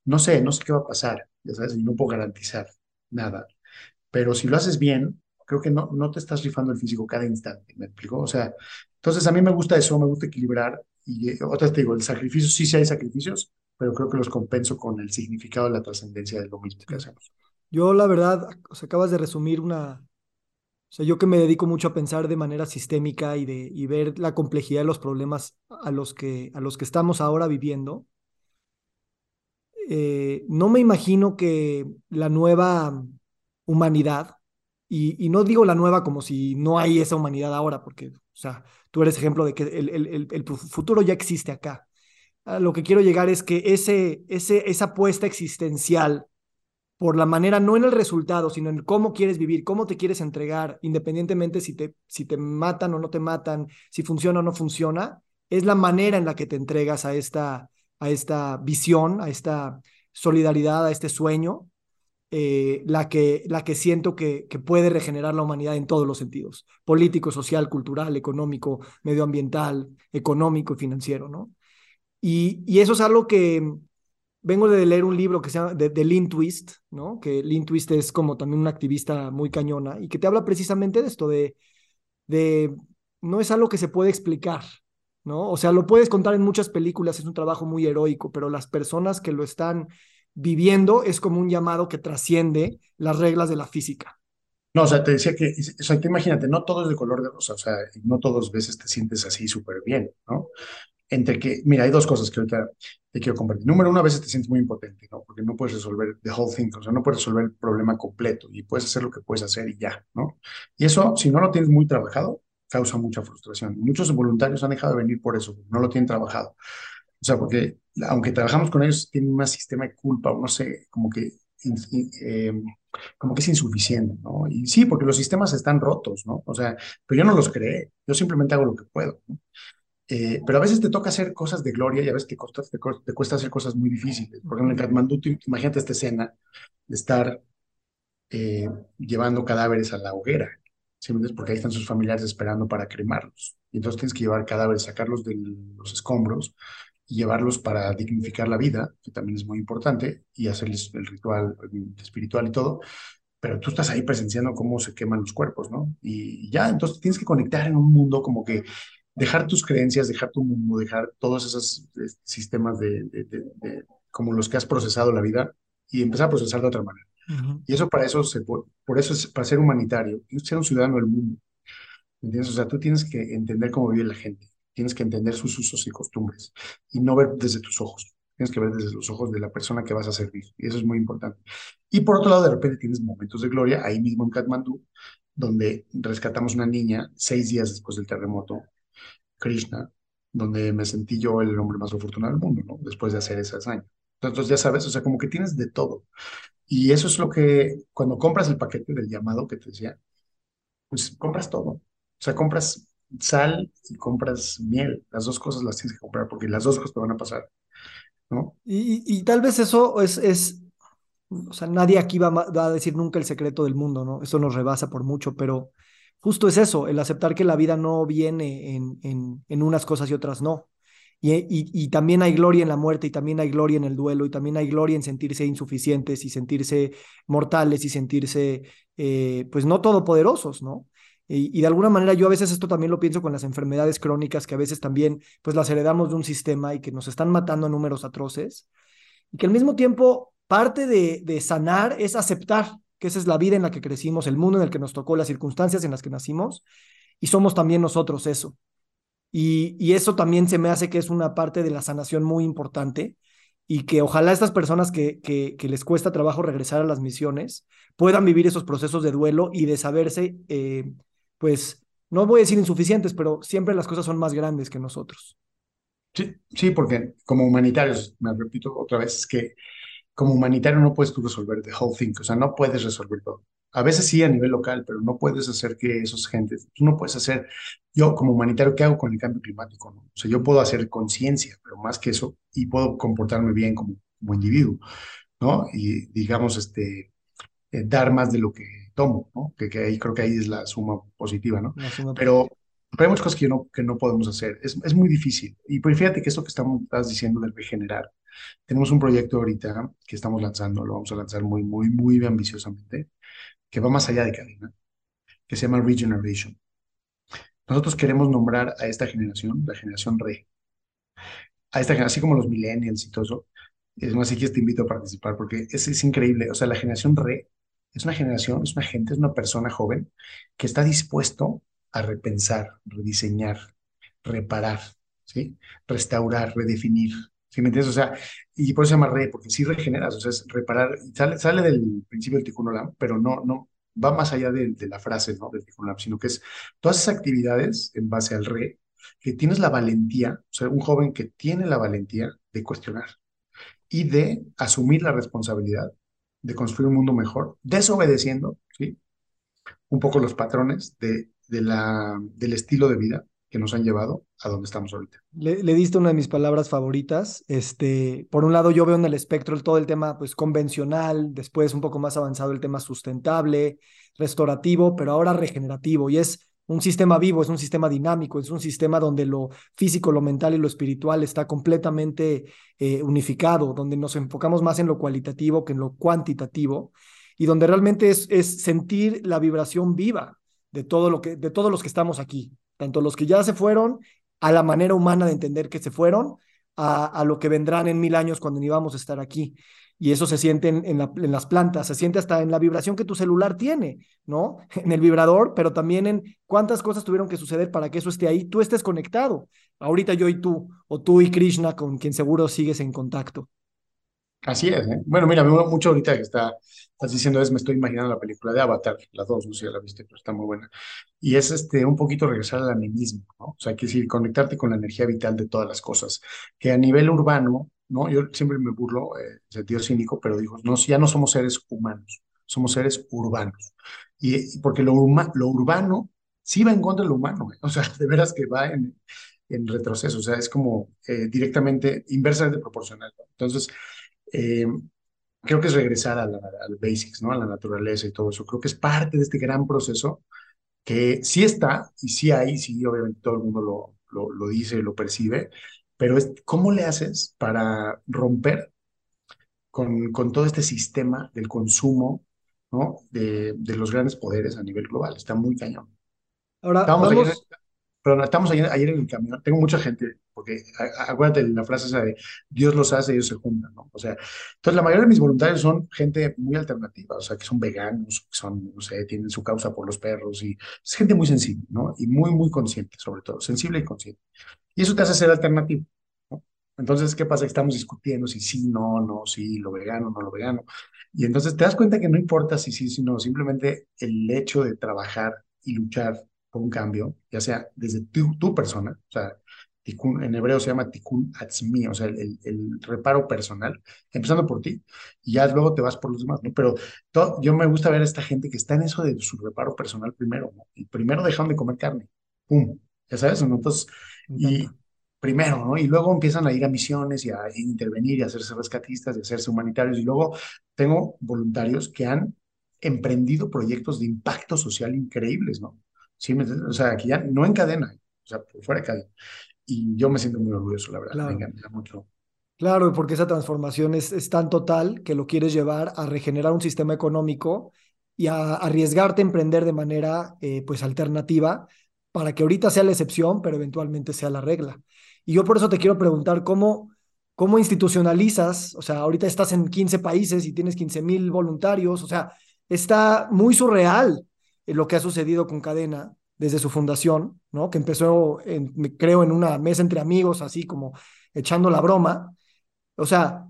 no sé, no sé qué va a pasar, ya sabes, y no puedo garantizar nada. Pero si lo haces bien, creo que no, no te estás rifando el físico cada instante, ¿me explico? O sea, entonces a mí me gusta eso, me gusta equilibrar. Y eh, otra te digo, el sacrificio, sí, sí hay sacrificios, pero creo que los compenso con el significado de la trascendencia de lo mismo que hacemos. Yo, la verdad, o sea, acabas de resumir una, o sea, yo que me dedico mucho a pensar de manera sistémica y, de, y ver la complejidad de los problemas a los que, a los que estamos ahora viviendo, eh, no me imagino que la nueva humanidad, y, no digo la nueva como si no hay esa humanidad ahora, porque, o sea, tú eres ejemplo de que el, el, el futuro ya existe acá. Lo que quiero llegar es que ese, ese, esa apuesta existencial por la manera, no en el resultado, sino en cómo quieres vivir, cómo te quieres entregar, independientemente si te, si te matan o no te matan, si funciona o no funciona, es la manera en la que te entregas a esta, a esta visión, a esta solidaridad, a este sueño, eh, la, que, la que siento que, que puede regenerar la humanidad en todos los sentidos, político, social, cultural, económico, medioambiental, económico y financiero, ¿no? Y, y eso es algo que, vengo de leer un libro que se llama de, Lynn Twist, ¿no? Que Lynn Twist es como también una activista muy cañona y que te habla precisamente de esto, de, de no es algo que se puede explicar, ¿no? O sea, lo puedes contar en muchas películas, es un trabajo muy heroico, pero las personas que lo están viviendo es como un llamado que trasciende las reglas de la física. No, o sea, te decía que, o sea, imagínate, no todo es de color de rosa, o sea, no todas veces te sientes así súper bien, ¿no? Entre que, mira, hay dos cosas que ahorita te quiero compartir. Número uno, a veces te sientes muy impotente, ¿no? Porque no puedes resolver the whole thing, o sea, no puedes resolver el problema completo y puedes hacer lo que puedes hacer y ya, ¿no? Y eso, si no lo tienes muy trabajado, causa mucha frustración. Muchos voluntarios han dejado de venir por eso, no lo tienen trabajado. O sea, porque aunque trabajamos con ellos, tienen un sistema de culpa, no sé, como que, eh, como que es insuficiente, ¿no? Y sí, porque los sistemas están rotos, ¿no? O sea, pero yo no los creé, yo simplemente hago lo que puedo. ¿no? Eh, pero a veces te toca hacer cosas de gloria y a veces te, cuesta, te, cuesta hacer cosas muy difíciles. Por ejemplo, en Katmandú, imagínate esta escena de estar eh, llevando cadáveres a la hoguera, ¿sí? porque ahí están sus familiares esperando para cremarlos. Y entonces tienes que llevar cadáveres, sacarlos de los escombros y llevarlos para dignificar la vida, que también es muy importante, y hacerles el ritual espiritual y todo. Pero tú estás ahí presenciando cómo se queman los cuerpos, ¿no? Y ya, entonces tienes que conectar en un mundo como que dejar tus creencias, dejar tu mundo, dejar todos esos eh, sistemas de, como los que has procesado la vida y empezar a procesar de otra manera. Y eso para eso, se, por eso es para ser humanitario, ser un ciudadano del mundo. ¿Entiendes? O sea, tú tienes que entender cómo vive la gente, tienes que entender sus usos y costumbres y no ver desde tus ojos. Tienes que ver desde los ojos de la persona que vas a servir. Y eso es muy importante. Y por otro lado, de repente tienes momentos de gloria ahí mismo en Katmandú, donde rescatamos una niña seis días después del terremoto Krishna, donde me sentí yo el hombre más afortunado del mundo, ¿no? Después de hacer ese años. Entonces, ya sabes, o sea, como que tienes de todo. Y eso es lo que, cuando compras el paquete del llamado que te decía, pues compras todo. O sea, compras sal y compras miel. Las dos cosas las tienes que comprar porque las dos cosas te van a pasar, ¿no? Y, y, tal vez eso es, es, o sea, nadie aquí va, va, a decir nunca el secreto del mundo, ¿no? Eso nos rebasa por mucho, pero justo es eso, el aceptar que la vida no viene en, en, en unas cosas y otras no. Y, y, también hay gloria en la muerte, y también hay gloria en el duelo, y también hay gloria en sentirse insuficientes, y sentirse mortales, y sentirse, eh, pues no todopoderosos, ¿no? Y, y, de alguna manera yo a veces esto también lo pienso con las enfermedades crónicas, que a veces también, pues las heredamos de un sistema y que nos están matando a números atroces, y que al mismo tiempo parte de, de sanar es aceptar que esa es la vida en la que crecimos, el mundo en el que nos tocó, las circunstancias en las que nacimos, y somos también nosotros eso. Y, y eso también se me hace que es una parte de la sanación muy importante y que ojalá estas personas que, que, les cuesta trabajo regresar a las misiones puedan vivir esos procesos de duelo y de saberse, eh, pues, no voy a decir insuficientes, pero siempre las cosas son más grandes que nosotros. Sí, sí, porque como humanitarios, me repito otra vez, que como humanitario no puedes tú resolver the whole thing, o sea, no puedes resolver todo. A veces sí a nivel local, pero no puedes hacer que esos gentes, tú no puedes hacer, yo como humanitario, ¿qué hago con el cambio climático? O sea, yo puedo hacer conciencia, pero más que eso, y puedo comportarme bien como, como individuo, ¿no? Y digamos, este, eh, dar más de lo que tomo, ¿no? Que, que, ahí creo que ahí es la suma positiva, ¿no? Pero, pero, hay muchas cosas que no, que no podemos hacer. Es, es muy difícil. Y pues fíjate que esto que estamos, estás diciendo del regenerar, tenemos un proyecto ahorita que estamos lanzando, lo vamos a lanzar muy, muy, muy ambiciosamente, que va más allá de cadena, que se llama Regeneration. Nosotros queremos nombrar a esta generación, la generación re. A esta generación, así como los millennials y todo eso. Es más, si te invito a participar porque es, es increíble. O sea, la generación re es una generación, es una gente, es una persona joven que está dispuesto a repensar, rediseñar, reparar, ¿sí? Restaurar, redefinir. ¿Sí me entiendes? O sea, y por eso se llama re, porque sí regeneras, o sea, es reparar, sale, sale del principio del Tikkun Olam, pero no, no, va más allá de, la frase, ¿no? Del Tikkun Olam, sino que es todas esas actividades en base al re, que tienes la valentía, o sea, un joven que tiene la valentía de cuestionar y de asumir la responsabilidad de construir un mundo mejor, desobedeciendo, ¿sí? Un poco los patrones de, de la, del estilo de vida que nos han llevado a donde estamos ahorita. Le, diste una de mis palabras favoritas. Este, por un lado, yo veo en el espectro todo el tema pues, convencional, después un poco más avanzado el tema sustentable, restaurativo, pero ahora regenerativo. Y es un sistema vivo, es un sistema dinámico, es un sistema donde lo físico, lo mental y lo espiritual está completamente eh, unificado, donde nos enfocamos más en lo cualitativo que en lo cuantitativo y donde realmente es, es sentir la vibración viva de, todo lo que, de todos los que estamos aquí, tanto los que ya se fueron, a la manera humana de entender que se fueron, a, lo que vendrán en mil años cuando ni vamos a estar aquí y eso se siente en, las plantas, se siente hasta en la vibración que tu celular tiene, ¿no? En el vibrador, pero también en cuántas cosas tuvieron que suceder para que eso esté ahí, tú estés conectado. Ahorita yo y tú, o tú y Krishna, con quien seguro sigues en contacto. Así es, ¿eh? Bueno, mira, mucho ahorita que está, estás diciendo es, me estoy imaginando la película de Avatar, las dos, no sé si la viste, pero está muy buena. Y es este, un poquito regresar al animismo, ¿no? O sea, que decir, conectarte con la energía vital de todas las cosas, que a nivel urbano, ¿no? Yo siempre me burlo, eh, sentido cínico, pero digo, no, ya no somos seres humanos, somos seres urbanos. Y, porque lo, lo urbano sí va en contra de lo humano, ¿eh? o sea, de veras que va en, en retroceso, o sea, es como eh, directamente, inversamente proporcional. Entonces, eh, creo que es regresar a al basics, ¿no? A la naturaleza y todo eso. Creo que es parte de este gran proceso que sí está y sí hay, sí, obviamente todo el mundo lo, lo, lo dice, lo percibe, pero es cómo le haces para romper con, con todo este sistema del consumo ¿no? de, de, los grandes poderes a nivel global. Está muy cañón. Ahora, vamos, pero estamos ayer, ayer, en el camión, tengo mucha gente, porque acuérdate la frase esa de Dios los hace, ellos se juntan, ¿no? O sea, entonces la mayoría de mis voluntarios son gente muy alternativa, o sea, que son veganos, que son, no sé, tienen su causa por los perros y es gente muy sensible, ¿no? Y muy, muy consciente, sobre todo, sensible y consciente. Y eso te hace ser alternativo, ¿no? Entonces, ¿qué pasa? Estamos discutiendo si sí, no, no, sí, lo vegano, no lo vegano. Y entonces te das cuenta que no importa si sí, si no, simplemente el hecho de trabajar y luchar por un cambio, ya sea desde tu, tu persona, o sea, en hebreo se llama tikkun atzmi, o sea, el, el, reparo personal, empezando por ti, y ya luego te vas por los demás, ¿no? Pero yo me gusta ver a esta gente que está en eso de su reparo personal primero, ¿no? Y primero dejan de comer carne, ¡pum! Ya sabes, ¿no? Entonces, y primero, ¿no? Y luego empiezan a ir a misiones y a intervenir y a hacerse rescatistas y a hacerse humanitarios, y luego tengo voluntarios que han emprendido proyectos de impacto social increíbles, ¿no? ¿sí? O sea, aquí ya no en cadena, o sea, por fuera de cadena. Y yo me siento muy orgulloso, la verdad, claro. me encanta mucho. Claro, porque esa transformación es, es tan total que lo quieres llevar a regenerar un sistema económico y a arriesgarte a emprender de manera eh, pues alternativa para que ahorita sea la excepción, pero eventualmente sea la regla. Y yo por eso te quiero preguntar cómo, cómo institucionalizas, o sea, ahorita estás en 15 países y tienes 15 mil voluntarios, o sea, está muy surreal eh, lo que ha sucedido con Cadena desde su fundación, ¿no? Que empezó, creo, en una mesa entre amigos, así como echando la broma. O sea,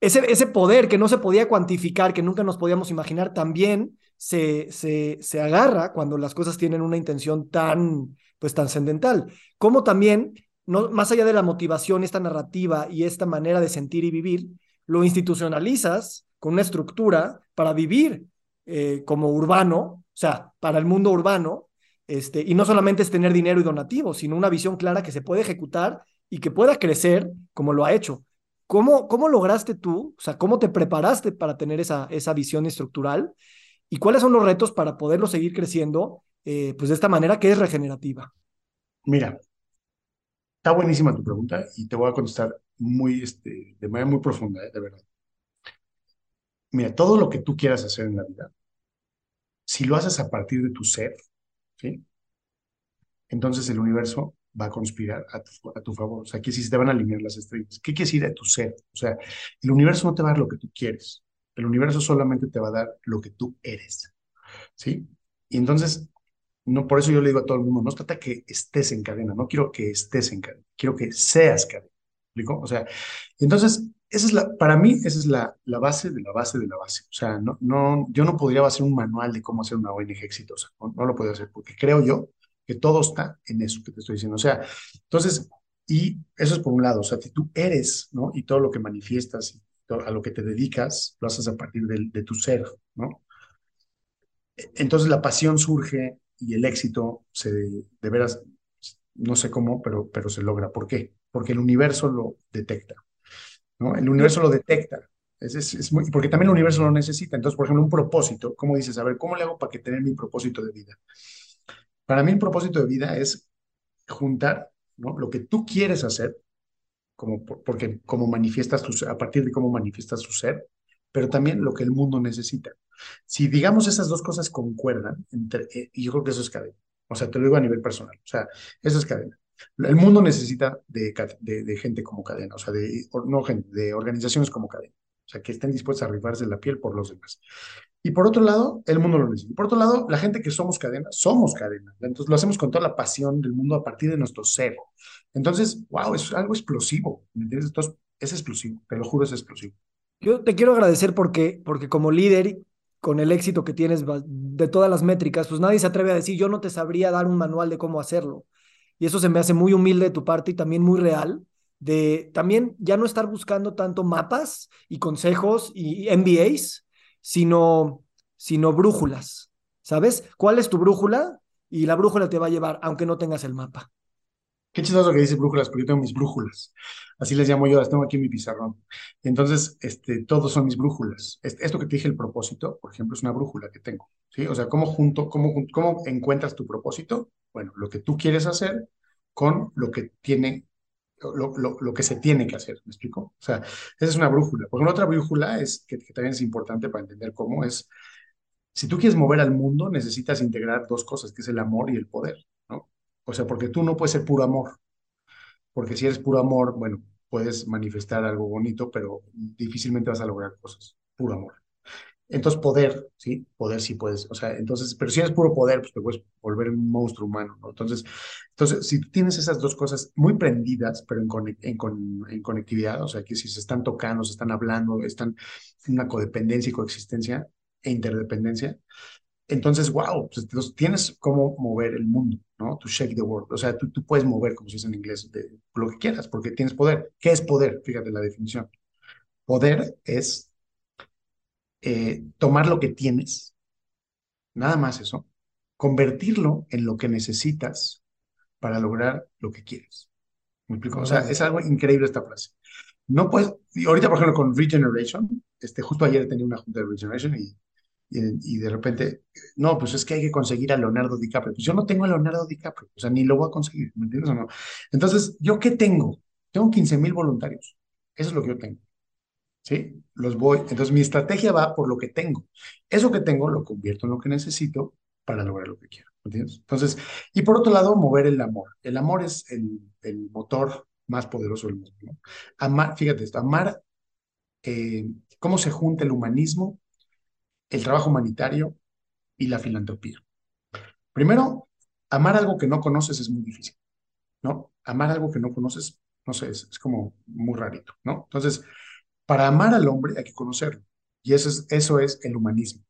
ese, ese poder que no se podía cuantificar, que nunca nos podíamos imaginar, también se, se, se agarra cuando las cosas tienen una intención tan, pues, trascendental. Como también, no, más allá de la motivación, esta narrativa y esta manera de sentir y vivir, lo institucionalizas con una estructura para vivir eh, como urbano, o sea, para el mundo urbano, este, y no solamente es tener dinero y donativos, sino una visión clara que se puede ejecutar y que pueda crecer como lo ha hecho. ¿cómo, ¿cómo lograste tú, o sea, cómo te preparaste para tener esa, esa visión estructural y cuáles son los retos para poderlo seguir creciendo eh, pues de esta manera que es regenerativa? Mira, está buenísima tu pregunta y te voy a contestar muy, este, de manera muy profunda, ¿eh? de verdad. Mira, todo lo que tú quieras hacer en la vida, si lo haces a partir de tu ser, entonces el universo va a conspirar a tu, a favor. O sea, que si te van a alinear las estrellas. ¿Qué quiere decir de tu ser? O sea, el universo no te va a dar lo que tú quieres. El universo solamente te va a dar lo que tú eres. ¿Sí? Y entonces, no, por eso yo le digo a todo el mundo, no trata que estés en cadena, no quiero que estés en cadena, quiero que seas cadena. ¿Explico? O sea, entonces, esa es la, para mí, esa es la, la base de la base de la base. O sea, no, no, yo no podría hacer un manual de cómo hacer una ONG exitosa. No, lo puedo hacer porque creo yo que todo está en eso que te estoy diciendo. O sea, entonces, y eso es por un lado, o sea, si tú eres, ¿no? Y todo lo que manifiestas, a lo que te dedicas, lo haces a partir de, de tu ser, ¿no? Entonces la pasión surge y el éxito se, de veras, no sé cómo, pero, pero se logra. ¿Por qué? Porque el universo lo detecta, ¿no? El universo lo detecta. Es, es, es muy, porque también el universo lo necesita. Entonces, por ejemplo, un propósito, ¿cómo dices? A ver, ¿cómo le hago para que tener mi propósito de vida? Para mí el propósito de vida es juntar ¿no? lo que tú quieres hacer, como, porque como manifiestas tu, a partir de cómo manifiestas tu ser, pero también lo que el mundo necesita. Si digamos esas dos cosas concuerdan, entre, eh, y yo creo que eso es cadena. O sea, te lo digo a nivel personal. O sea, eso es cadena. El mundo necesita de, gente como cadena, o sea, de, no gente, de organizaciones como cadena. O sea, que estén dispuestas a rifarse la piel por los demás. Y por otro lado, el mundo lo necesita. Por otro lado, la gente que somos cadena, somos cadena. Entonces lo hacemos con toda la pasión del mundo a partir de nuestro ser. Entonces, wow, es algo explosivo. Entonces, es explosivo, te lo juro, es explosivo. Yo te quiero agradecer porque, porque como líder, con el éxito que tienes de todas las métricas, pues nadie se atreve a decir, yo no te sabría dar un manual de cómo hacerlo. Y eso se me hace muy humilde de tu parte y también muy real, de también ya no estar buscando tanto mapas y consejos y MBAs, sino, sino brújulas, ¿sabes? ¿Cuál es tu brújula? Y la brújula te va a llevar, aunque no tengas el mapa. Qué chistoso que dice brújulas, porque yo tengo mis brújulas. Así les llamo yo, las tengo aquí en mi pizarrón. Entonces, este, todos son mis brújulas. Esto que te dije, el propósito, por ejemplo, es una brújula que tengo. ¿Sí? O sea, ¿cómo, junto, cómo, ¿cómo encuentras tu propósito? Bueno, lo que tú quieres hacer con lo que tiene lo, lo, lo, que se tiene que hacer, ¿me explico? O sea, esa es una brújula. Porque una otra brújula es, que, también es importante para entender cómo es, si tú quieres mover al mundo, necesitas integrar dos cosas, que es el amor y el poder, ¿no? O sea, porque tú no puedes ser puro amor, porque si eres puro amor, bueno, puedes manifestar algo bonito, pero difícilmente vas a lograr cosas, puro amor. Entonces, poder, ¿sí? Poder sí puedes, o sea, entonces, pero si eres puro poder, pues te puedes volver un monstruo humano, ¿no? Entonces, entonces si tienes esas dos cosas muy prendidas, pero en, conectividad, o sea, que si se están tocando, se están hablando, están en una codependencia y coexistencia e interdependencia, entonces, wow, pues, tienes cómo mover el mundo, ¿no? To shake the world. O sea, tú, tú puedes mover, como se dice en inglés, de, lo que quieras, porque tienes poder. ¿Qué es poder? Fíjate la definición. Poder es eh, tomar lo que tienes, nada más eso, convertirlo en lo que necesitas para lograr lo que quieres. ¿Me explico? O sea, es algo increíble esta frase. No puedes, y ahorita por ejemplo con Regeneration, este, justo ayer tenía una junta de Regeneration y, y, y, de repente, no, pues es que hay que conseguir a Leonardo DiCaprio. Pues yo no tengo a Leonardo DiCaprio, o sea, ni lo voy a conseguir, ¿me entiendes o no? Entonces, ¿yo qué tengo? Tengo 15 mil voluntarios. Eso es lo que yo tengo. ¿Sí? Los voy, entonces mi estrategia va por lo que tengo. Eso que tengo lo convierto en lo que necesito para lograr lo que quiero, ¿entiendes? Entonces, y por otro lado, mover el amor. El amor es el, el motor más poderoso del mundo, ¿no? Amar, fíjate esto, amar, eh, cómo se junta el humanismo, el trabajo humanitario y la filantropía. Primero, amar algo que no conoces es muy difícil, ¿no? Amar algo que no conoces, no sé, es, es como muy rarito, ¿no? Entonces, para amar al hombre hay que conocerlo. Y eso es, eso es el humanismo.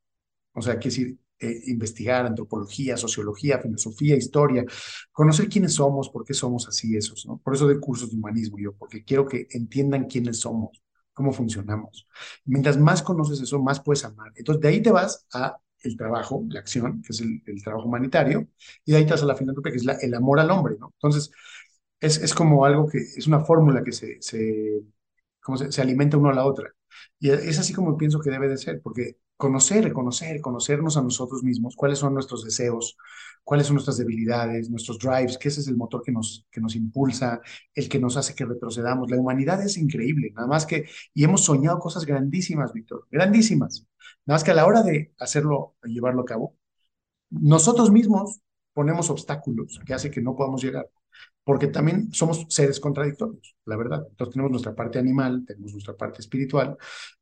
O sea, quiere decir, eh, investigar antropología, sociología, filosofía, historia, conocer quiénes somos, por qué somos así esos, ¿no? Por eso doy cursos de humanismo yo, porque quiero que entiendan quiénes somos, cómo funcionamos. Mientras más conoces eso, más puedes amar. Entonces, de ahí te vas a el trabajo, la acción, que es el, trabajo humanitario, y de ahí te vas a la filantropía, que es el amor al hombre, ¿no? Entonces, es, es como algo que, es una fórmula que se se, alimenta uno a la otra. Y es así como pienso que debe de ser, porque conocer, reconocer, conocernos a nosotros mismos, cuáles son nuestros deseos, cuáles son nuestras debilidades, nuestros drives, que ese es el motor que nos, que nos impulsa, el que nos hace que retrocedamos. La humanidad es increíble, nada más que, y hemos soñado cosas grandísimas, Víctor, grandísimas. Nada más que a la hora de hacerlo, llevarlo a cabo, nosotros mismos ponemos obstáculos que hace que no podamos llegar porque también somos seres contradictorios, la verdad. Entonces tenemos nuestra parte animal, tenemos nuestra parte espiritual,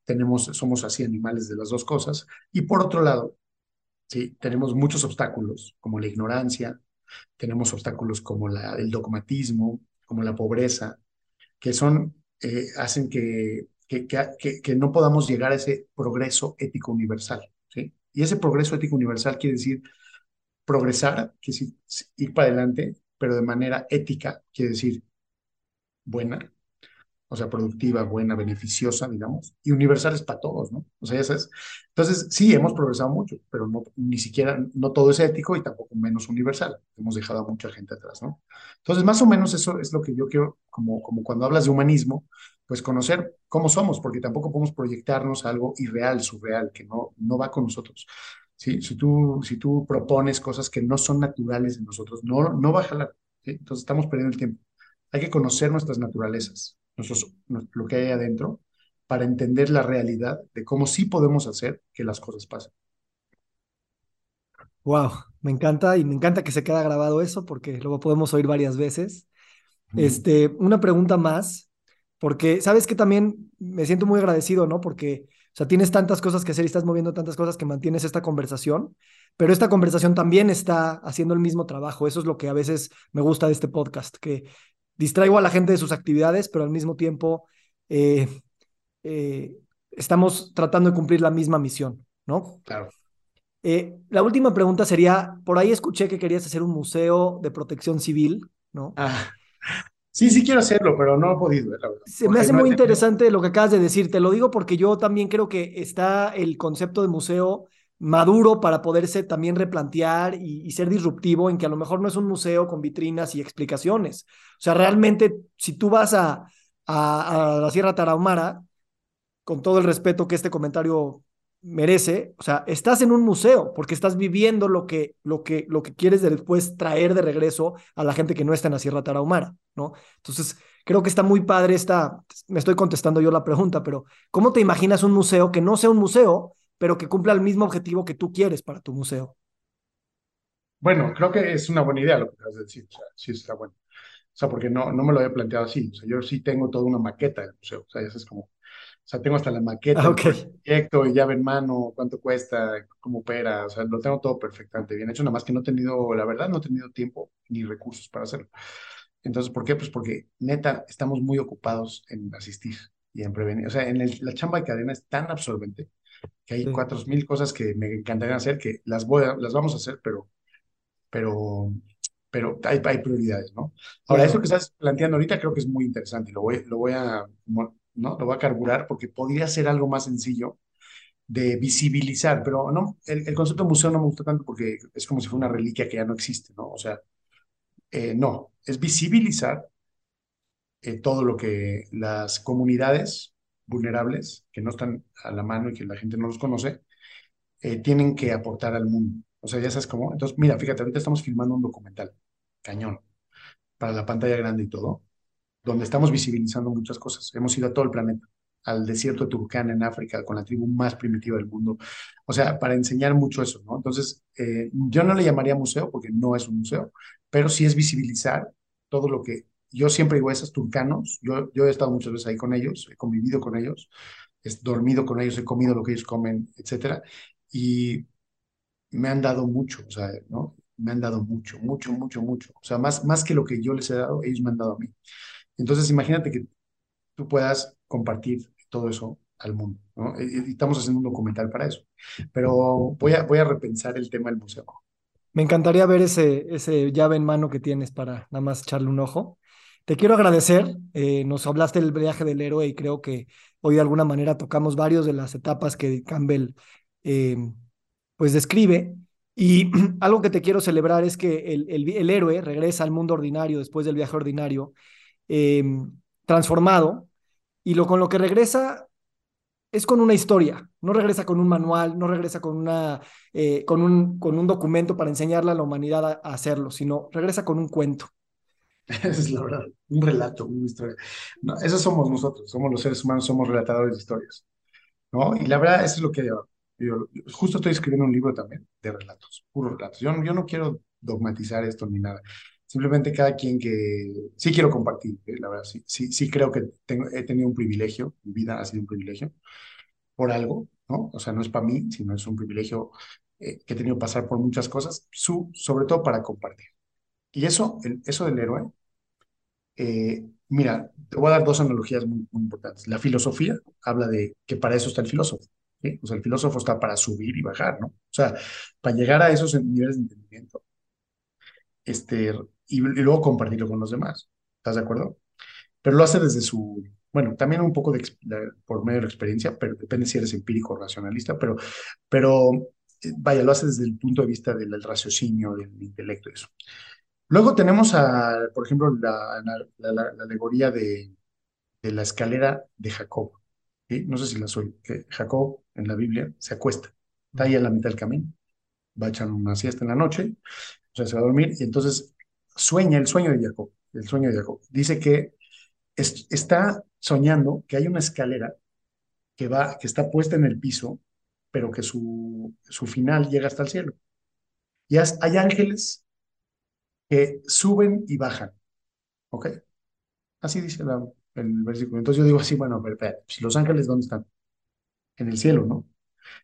tenemos, somos así animales de las dos cosas, y por otro lado, sí, tenemos muchos obstáculos, como la ignorancia, tenemos obstáculos como la, el dogmatismo, como la pobreza, que son, eh, hacen que, que, que, que, no podamos llegar a ese progreso ético universal, ¿sí? Y ese progreso ético universal quiere decir progresar, que es ir para adelante, pero de manera ética, quiere decir buena, o sea, productiva, buena, beneficiosa, digamos, y universal es para todos, ¿no? O sea, ya sabes. Entonces, sí, hemos progresado mucho, pero no, ni siquiera, no todo es ético y tampoco menos universal. Hemos dejado a mucha gente atrás, ¿no? Entonces, más o menos eso es lo que yo quiero, como, como cuando hablas de humanismo, pues conocer cómo somos, porque tampoco podemos proyectarnos algo irreal, surreal, que no, no va con nosotros. Si, tú, si tú propones cosas que no son naturales en nosotros, no, no va a jalar. Entonces estamos perdiendo el tiempo. Hay que conocer nuestras naturalezas, nuestros, lo que hay adentro, para entender la realidad de cómo sí podemos hacer que las cosas pasen. Wow, me encanta y me encanta que se queda grabado eso porque luego podemos oír varias veces. Este, una pregunta más, porque sabes que también me siento muy agradecido, ¿no? Porque sea, tienes tantas cosas que hacer y estás moviendo tantas cosas que mantienes esta conversación, pero esta conversación también está haciendo el mismo trabajo. Eso es lo que a veces me gusta de este podcast, que distraigo a la gente de sus actividades, pero al mismo tiempo eh, eh, estamos tratando de cumplir la misma misión, ¿no? Claro. Eh, la última pregunta sería, por ahí escuché que querías hacer un museo de protección civil, ¿no? Ah, Sí, sí quiero hacerlo, pero no he podido, la verdad. Se me hace muy interesante lo que acabas de decir. Te lo digo porque yo también creo que está el concepto de museo maduro para poderse también replantear y, ser disruptivo en que a lo mejor no es un museo con vitrinas y explicaciones. O sea, realmente, si tú vas a, a, a la Sierra Tarahumara, con todo el respeto que este comentario merece, o sea, estás en un museo porque estás viviendo lo que, lo que, lo que quieres después traer de regreso a la gente que no está en la Sierra Tarahumara, ¿no? Entonces, creo que está muy padre esta, me estoy contestando yo la pregunta, pero ¿cómo te imaginas un museo que no sea un museo, pero que cumpla el mismo objetivo que tú quieres para tu museo? Bueno, creo que es una buena idea lo que acabas de decir, o sea, sí está bueno. O sea, porque no, no me lo había planteado así, o sea, yo sí tengo toda una maqueta del museo, o sea, eso es como o sea, tengo hasta la maqueta, ah, el proyecto y llave en mano, cuánto cuesta, cómo opera, o sea, lo tengo todo perfectamente bien hecho, nada más que no he tenido, la verdad, no he tenido tiempo ni recursos para hacerlo. Entonces, ¿por qué? Pues porque neta, estamos muy ocupados en asistir y en prevenir. O sea, en la chamba de cadena es tan absorbente que hay cuatro mil cosas que me encantaría hacer que las, voy a, las vamos a hacer, pero, pero, pero hay, hay prioridades, ¿no? Ahora, eso que estás planteando ahorita creo que es muy interesante y lo voy, lo voy a ¿no? Lo va a carburar porque podría ser algo más sencillo de visibilizar, pero no, el, concepto de museo no me gusta tanto porque es como si fuera una reliquia que ya no existe, ¿no? O sea, eh, no, es visibilizar eh, todo lo que las comunidades vulnerables que no están a la mano y que la gente no los conoce, eh, tienen que aportar al mundo. O sea, ya sabes cómo. Entonces, mira, fíjate, ahorita estamos filmando un documental, cañón, para la pantalla grande y todo donde estamos visibilizando muchas cosas. Hemos ido a todo el planeta, al desierto de Turkana en África, con la tribu más primitiva del mundo. O sea, para enseñar mucho eso, ¿no? Entonces, eh, yo no le llamaría museo porque no es un museo, pero sí es visibilizar todo lo que yo siempre digo, esos turcanos, yo, yo he estado muchas veces ahí con ellos, he convivido con ellos, he dormido con ellos, he comido lo que ellos comen, etcétera, y me han dado mucho, o sea, ¿no? Me han dado mucho, mucho, mucho, mucho. O sea, más, más que lo que yo les he dado, ellos me han dado a mí. Entonces, imagínate que tú puedas compartir todo eso al mundo, ¿no? Y estamos haciendo un documental para eso. Pero voy a, voy a repensar el tema del museo. Me encantaría ver ese, ese llave en mano que tienes para nada más echarle un ojo. Te quiero agradecer, eh, nos hablaste del viaje del héroe y creo que hoy de alguna manera tocamos varios de las etapas que Campbell eh, pues describe. Y algo que te quiero celebrar es que el, el, el héroe regresa al mundo ordinario después del viaje ordinario Em, transformado y lo con lo que regresa es con una historia, no regresa con un manual, no regresa con, una, eh, con, un, con un documento para enseñarle a la humanidad a, hacerlo, sino regresa con un cuento. Esa es la verdad, un relato, una historia. No, eso somos nosotros, somos los seres humanos, somos relatadores de historias. ¿no? Y la verdad, eso es lo que yo, justo estoy escribiendo un libro también de relatos, puros relatos. Yo, yo no quiero dogmatizar esto ni nada. Simplemente cada quien que sí quiero compartir, eh, la verdad, sí, sí, creo que tengo, he tenido un privilegio, mi vida ha sido un privilegio por algo, ¿no? O sea, no es para mí, sino es un privilegio eh, que he tenido que pasar por muchas cosas, su, sobre todo para compartir. Y eso, el, eso del héroe, eh, mira, te voy a dar dos analogías muy, importantes. La filosofía habla de que para eso está el filósofo. O sea, el filósofo está para subir y bajar, ¿no? O sea, para llegar a esos niveles de entendimiento este, y, y luego compartirlo con los demás. ¿Estás de acuerdo? Pero lo hace desde su, bueno, también un poco de, por medio de la experiencia, pero depende si eres empírico o racionalista, pero, pero eh, vaya, lo hace desde el punto de vista del, raciocinio, del intelecto eso. Luego tenemos, a, por ejemplo, la, la, alegoría de, de, la escalera de Jacob. No sé si la soy. Que Jacob en la Biblia se acuesta, está ahí a la mitad del camino, va a echar una siesta en la noche, o sea, se va a dormir y entonces sueña el sueño de Jacob. El sueño de Jacob. Dice que está soñando que hay una escalera que va, que está puesta en el piso, pero que su, su final llega hasta el cielo. Y hay ángeles que suben y bajan. ¿Ok? Así dice el versículo. Entonces yo digo así, bueno, pero, pues, los ángeles, ¿dónde están? En el cielo, ¿no?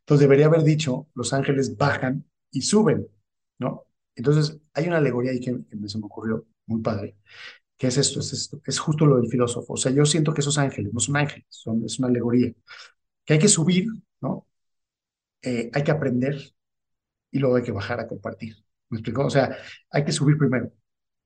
Entonces debería haber dicho, los ángeles bajan y suben, ¿no? Entonces hay una alegoría ahí que, que se me ocurrió, muy padre, ¿Qué es esto? Es esto. Es justo lo del filósofo. O sea, yo siento que esos ángeles no son ángeles, son, es una alegoría. Que hay que subir, ¿no? Eh, hay que aprender y luego hay que bajar a compartir. ¿Me explico? O sea, hay que subir primero.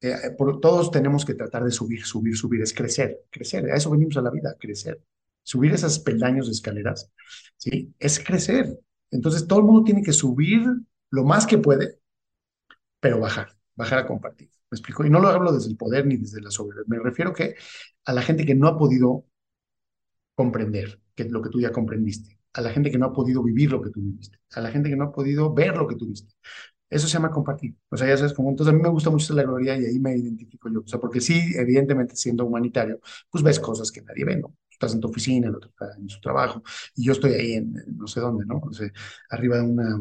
Eh, eh, todos tenemos que tratar de subir, subir, subir. Es crecer, crecer. A eso venimos a la vida, crecer. Subir esas peldaños de escaleras, ¿sí? Es crecer. Entonces, todo el mundo tiene que subir lo más que puede, pero bajar, bajar a compartir. ¿Me explico? Y no lo hablo desde el poder ni desde la soberanía. Me refiero que a la gente que no ha podido comprender que lo que tú ya comprendiste, a la gente que no ha podido vivir lo que tú viviste, a la gente que no ha podido ver lo que tú viste. Eso se llama compartir. O sea, ya sabes cómo. Entonces, a mí me gusta mucho la gloria y ahí me identifico yo. O sea, porque sí, evidentemente, siendo humanitario, pues ves cosas que nadie ve, ¿no? Estás en tu oficina, el otro está en su trabajo, y yo estoy ahí en, no sé dónde, ¿no? O sea, arriba de una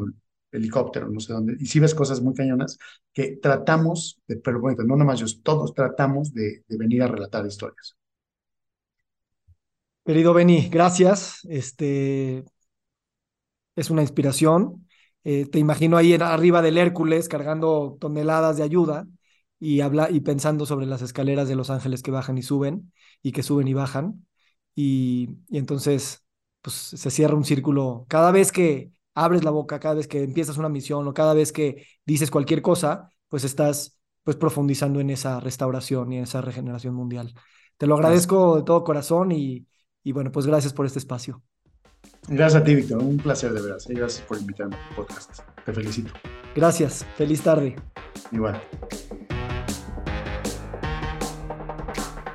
helicóptero, no sé dónde, y si ves cosas muy cañonas que tratamos, de, pero bueno, no nomás yo, todos tratamos de, venir a relatar historias. Querido Beni, gracias. Este es una inspiración. Eh, te imagino ahí arriba del Hércules cargando toneladas de ayuda y, habla, y pensando sobre las escaleras de los ángeles que bajan y suben y que suben y bajan. Y, y entonces, pues se cierra un círculo. Cada vez que, abres la boca cada vez que empiezas una misión o cada vez que dices cualquier cosa, pues estás pues profundizando en esa restauración y en esa regeneración mundial. Te lo agradezco de todo corazón y, y bueno, pues gracias por este espacio. Gracias a ti, Víctor. Un placer de veras. Gracias por invitarme a tu podcast. Te felicito. Gracias. Feliz tarde. Igual.